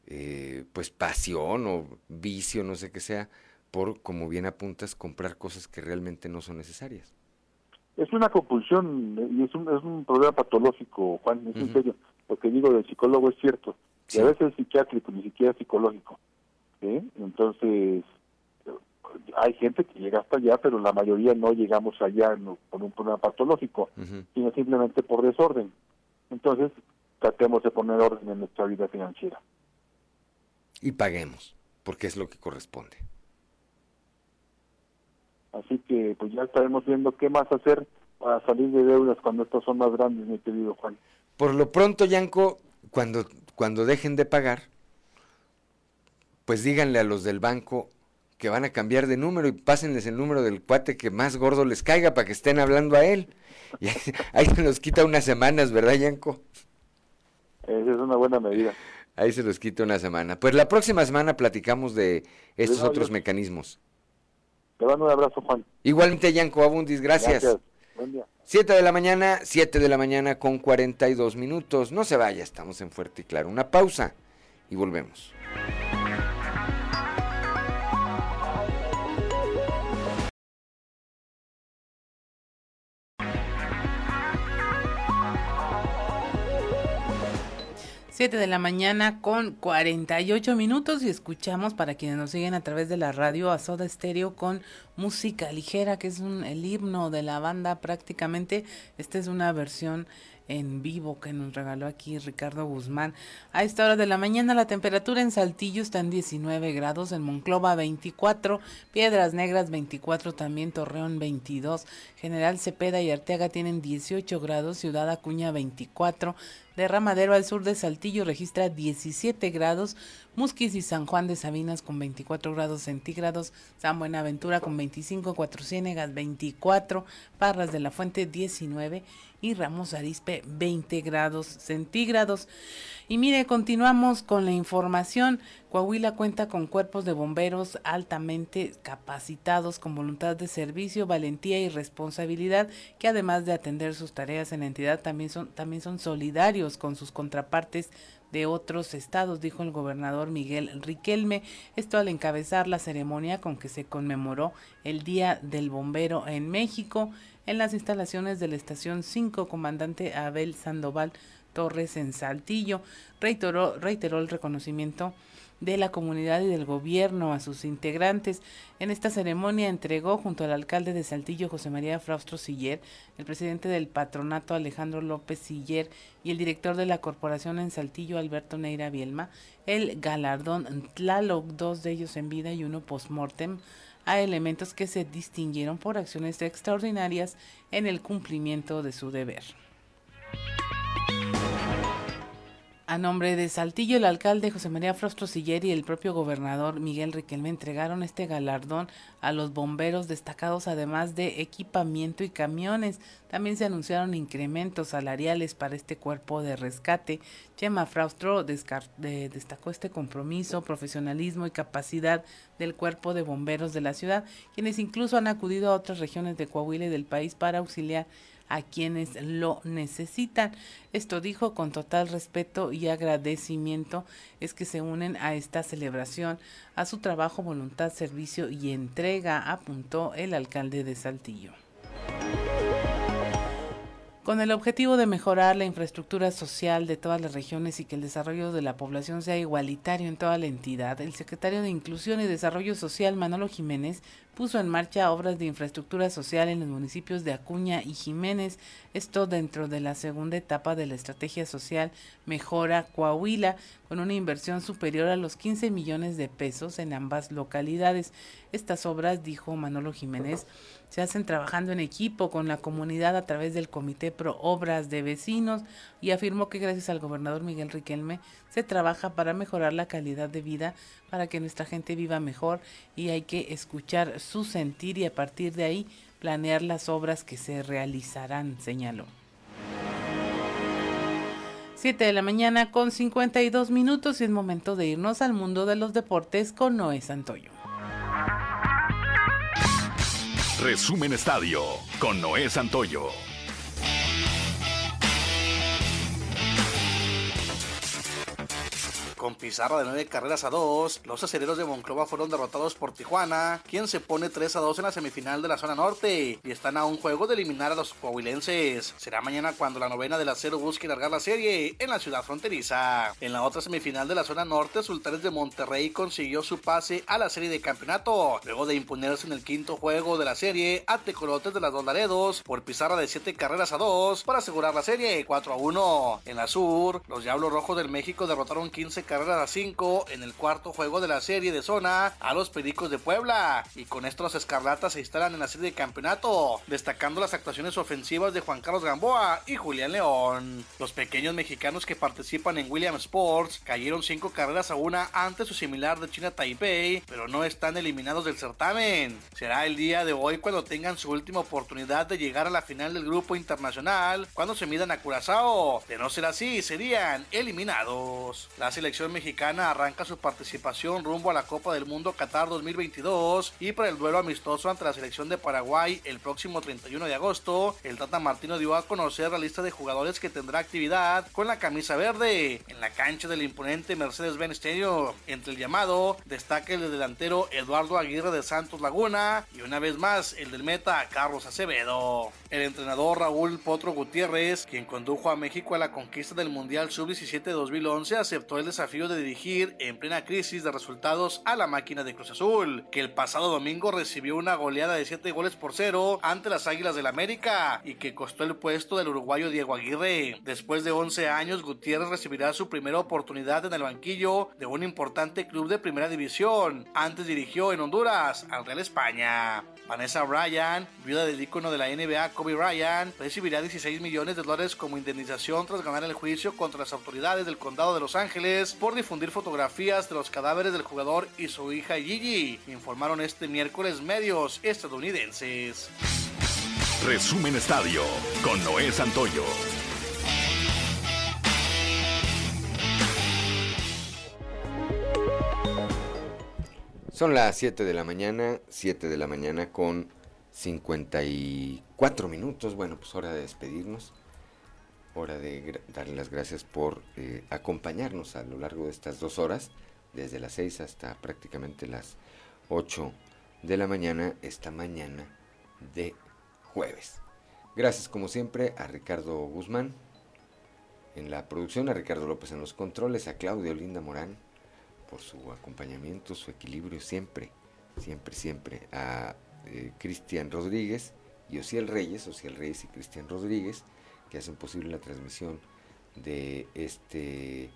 eh, pues pasión o vicio no sé qué sea por como bien apuntas comprar cosas que realmente no son necesarias. Es una compulsión y es un, es un problema patológico Juan es en serio lo que digo del psicólogo es cierto. Y a veces psiquiátrico, ni siquiera psicológico. Entonces, hay gente que llega hasta allá, pero la mayoría no llegamos allá con un problema patológico, sino simplemente por desorden. Entonces, tratemos de poner orden en nuestra vida financiera. Y paguemos, porque es lo que corresponde. Así que, pues ya estaremos viendo qué más hacer para salir de deudas cuando estos son más grandes, mi querido Juan. Por lo pronto, Yanko, cuando cuando dejen de pagar, pues díganle a los del banco que van a cambiar de número y pásenles el número del cuate que más gordo les caiga para que estén hablando a él. Y ahí, se los quita unas semanas, ¿verdad, Yanko? Esa es una buena medida. Ahí se los quita una semana. Pues la próxima semana platicamos de estos otros mecanismos. Te mando un abrazo, Juan. Igualmente, Yanko Abundis, gracias. gracias. Buen día. 7 de la mañana, 7 de la mañana con 42 minutos. No se vaya, estamos en Fuerte y Claro. Una pausa y volvemos. Siete de la mañana con 48 minutos y escuchamos para quienes nos siguen a través de la radio a Soda Stereo con música ligera, que es un, el himno de la banda prácticamente. Esta es una versión en vivo que nos regaló aquí Ricardo Guzmán. A esta hora de la mañana la temperatura en Saltillo está en 19 grados, en Monclova 24, Piedras Negras 24, también Torreón 22, General Cepeda y Arteaga tienen 18 grados, Ciudad Acuña 24, Derramadero al sur de Saltillo registra 17 grados, Musquis y San Juan de Sabinas con 24 grados centígrados, San Buenaventura con 25, Cuatro Ciénegas 24, Parras de la Fuente 19 y Ramos Arispe 20 grados centígrados. Y mire, continuamos con la información. Coahuila cuenta con cuerpos de bomberos altamente capacitados con voluntad de servicio, valentía y responsabilidad, que además de atender sus tareas en la entidad también son, también son solidarios con sus contrapartes de otros estados, dijo el gobernador Miguel Riquelme, esto al encabezar la ceremonia con que se conmemoró el Día del Bombero en México en las instalaciones de la estación 5, comandante Abel Sandoval Torres en Saltillo. Reiteró, reiteró el reconocimiento de la comunidad y del gobierno a sus integrantes. En esta ceremonia entregó junto al alcalde de Saltillo, José María Fraustro Siller, el presidente del patronato Alejandro López Siller y el director de la corporación en Saltillo, Alberto Neira Bielma, el galardón Tlaloc, dos de ellos en vida y uno post-mortem, a elementos que se distinguieron por acciones extraordinarias en el cumplimiento de su deber. A nombre de Saltillo, el alcalde José María Frostro Siller y el propio gobernador Miguel Riquelme entregaron este galardón a los bomberos destacados, además de equipamiento y camiones. También se anunciaron incrementos salariales para este cuerpo de rescate. Chema Fraustro destacó este compromiso, profesionalismo y capacidad del cuerpo de bomberos de la ciudad, quienes incluso han acudido a otras regiones de Coahuila y del país para auxiliar a quienes lo necesitan. Esto dijo con total respeto y agradecimiento es que se unen a esta celebración, a su trabajo, voluntad, servicio y entrega, apuntó el alcalde de Saltillo. Con el objetivo de mejorar la infraestructura social de todas las regiones y que el desarrollo de la población sea igualitario en toda la entidad, el secretario de Inclusión y Desarrollo Social, Manolo Jiménez, puso en marcha obras de infraestructura social en los municipios de Acuña y Jiménez, esto dentro de la segunda etapa de la estrategia social Mejora Coahuila, con una inversión superior a los 15 millones de pesos en ambas localidades. Estas obras, dijo Manolo Jiménez, se hacen trabajando en equipo con la comunidad a través del Comité Pro Obras de Vecinos y afirmó que gracias al gobernador Miguel Riquelme se trabaja para mejorar la calidad de vida, para que nuestra gente viva mejor y hay que escuchar su sentir y a partir de ahí planear las obras que se realizarán, señaló. 7 de la mañana con 52 minutos y es momento de irnos al mundo de los deportes con Noé Santoyo. Resumen Estadio con Noé Santoyo. Con pizarra de nueve carreras a dos, los acereros de Monclova fueron derrotados por Tijuana, quien se pone 3 a 2 en la semifinal de la zona norte y están a un juego de eliminar a los coahuilenses. Será mañana cuando la novena del acero busque largar la serie en la ciudad fronteriza. En la otra semifinal de la zona norte, Sultanes de Monterrey consiguió su pase a la serie de campeonato, luego de imponerse en el quinto juego de la serie a Tecolotes de las Dos Laredos por pizarra de 7 carreras a 2 para asegurar la serie 4 a 1. En la sur, los Diablos Rojos del México derrotaron 15 carreras a 5 en el cuarto juego de la serie de zona a los Pericos de Puebla y con esto los Escarlatas se instalan en la serie de campeonato, destacando las actuaciones ofensivas de Juan Carlos Gamboa y Julián León. Los pequeños mexicanos que participan en Williams Sports cayeron 5 carreras a una ante su similar de China Taipei, pero no están eliminados del certamen. Será el día de hoy cuando tengan su última oportunidad de llegar a la final del grupo internacional cuando se midan a Curazao. De no ser así, serían eliminados. La selección mexicana arranca su participación rumbo a la Copa del Mundo Qatar 2022 y para el duelo amistoso ante la selección de Paraguay el próximo 31 de agosto, el Tata Martino dio a conocer la lista de jugadores que tendrá actividad con la camisa verde en la cancha del imponente Mercedes-Benz Stadium. Entre el llamado destaca el delantero Eduardo Aguirre de Santos Laguna y una vez más el del meta Carlos Acevedo. El entrenador Raúl Potro Gutiérrez, quien condujo a México a la conquista del Mundial Sub-17 2011, aceptó el desafío de dirigir en plena crisis de resultados a la máquina de Cruz Azul, que el pasado domingo recibió una goleada de 7 goles por 0 ante las Águilas del América y que costó el puesto del uruguayo Diego Aguirre. Después de 11 años, Gutiérrez recibirá su primera oportunidad en el banquillo de un importante club de primera división. Antes dirigió en Honduras al Real España. Vanessa Bryan, viuda del ícono de la NBA Kobe Bryant, recibirá 16 millones de dólares como indemnización tras ganar el juicio contra las autoridades del condado de Los Ángeles por difundir fotografías de los cadáveres del jugador y su hija Gigi, informaron este miércoles medios estadounidenses. Resumen Estadio con Noé Santoyo. Son las 7 de la mañana, 7 de la mañana con 54 minutos. Bueno, pues hora de despedirnos. Hora de darle las gracias por eh, acompañarnos a lo largo de estas dos horas, desde las 6 hasta prácticamente las 8 de la mañana, esta mañana de jueves. Gracias como siempre a Ricardo Guzmán en la producción, a Ricardo López en los controles, a Claudio Linda Morán por su acompañamiento, su equilibrio siempre, siempre, siempre, a eh, Cristian Rodríguez y Ociel Reyes, Ociel Reyes y Cristian Rodríguez, que hacen posible la transmisión de este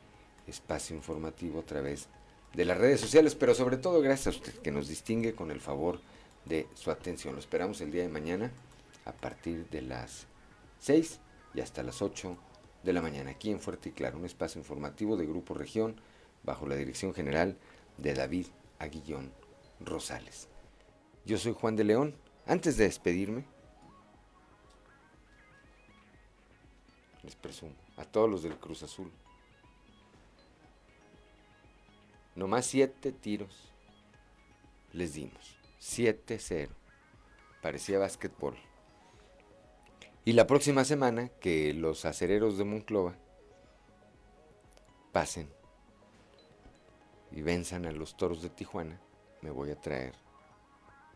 espacio informativo a través de las redes sociales, pero sobre todo gracias a usted que nos distingue con el favor de su atención. Lo esperamos el día de mañana a partir de las 6 y hasta las 8 de la mañana aquí en Fuerte y Claro, un espacio informativo de Grupo Región bajo la dirección general de David Aguillón Rosales. Yo soy Juan de León. Antes de despedirme, les presumo a todos los del Cruz Azul. Nomás siete tiros les dimos. 7-0. Parecía básquetbol. Y la próxima semana que los acereros de Monclova pasen y venzan a los toros de Tijuana, me voy a traer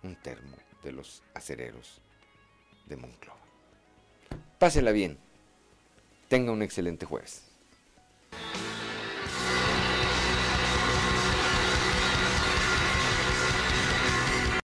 un termo de los acereros de Monclova. Pásela bien. Tenga un excelente jueves.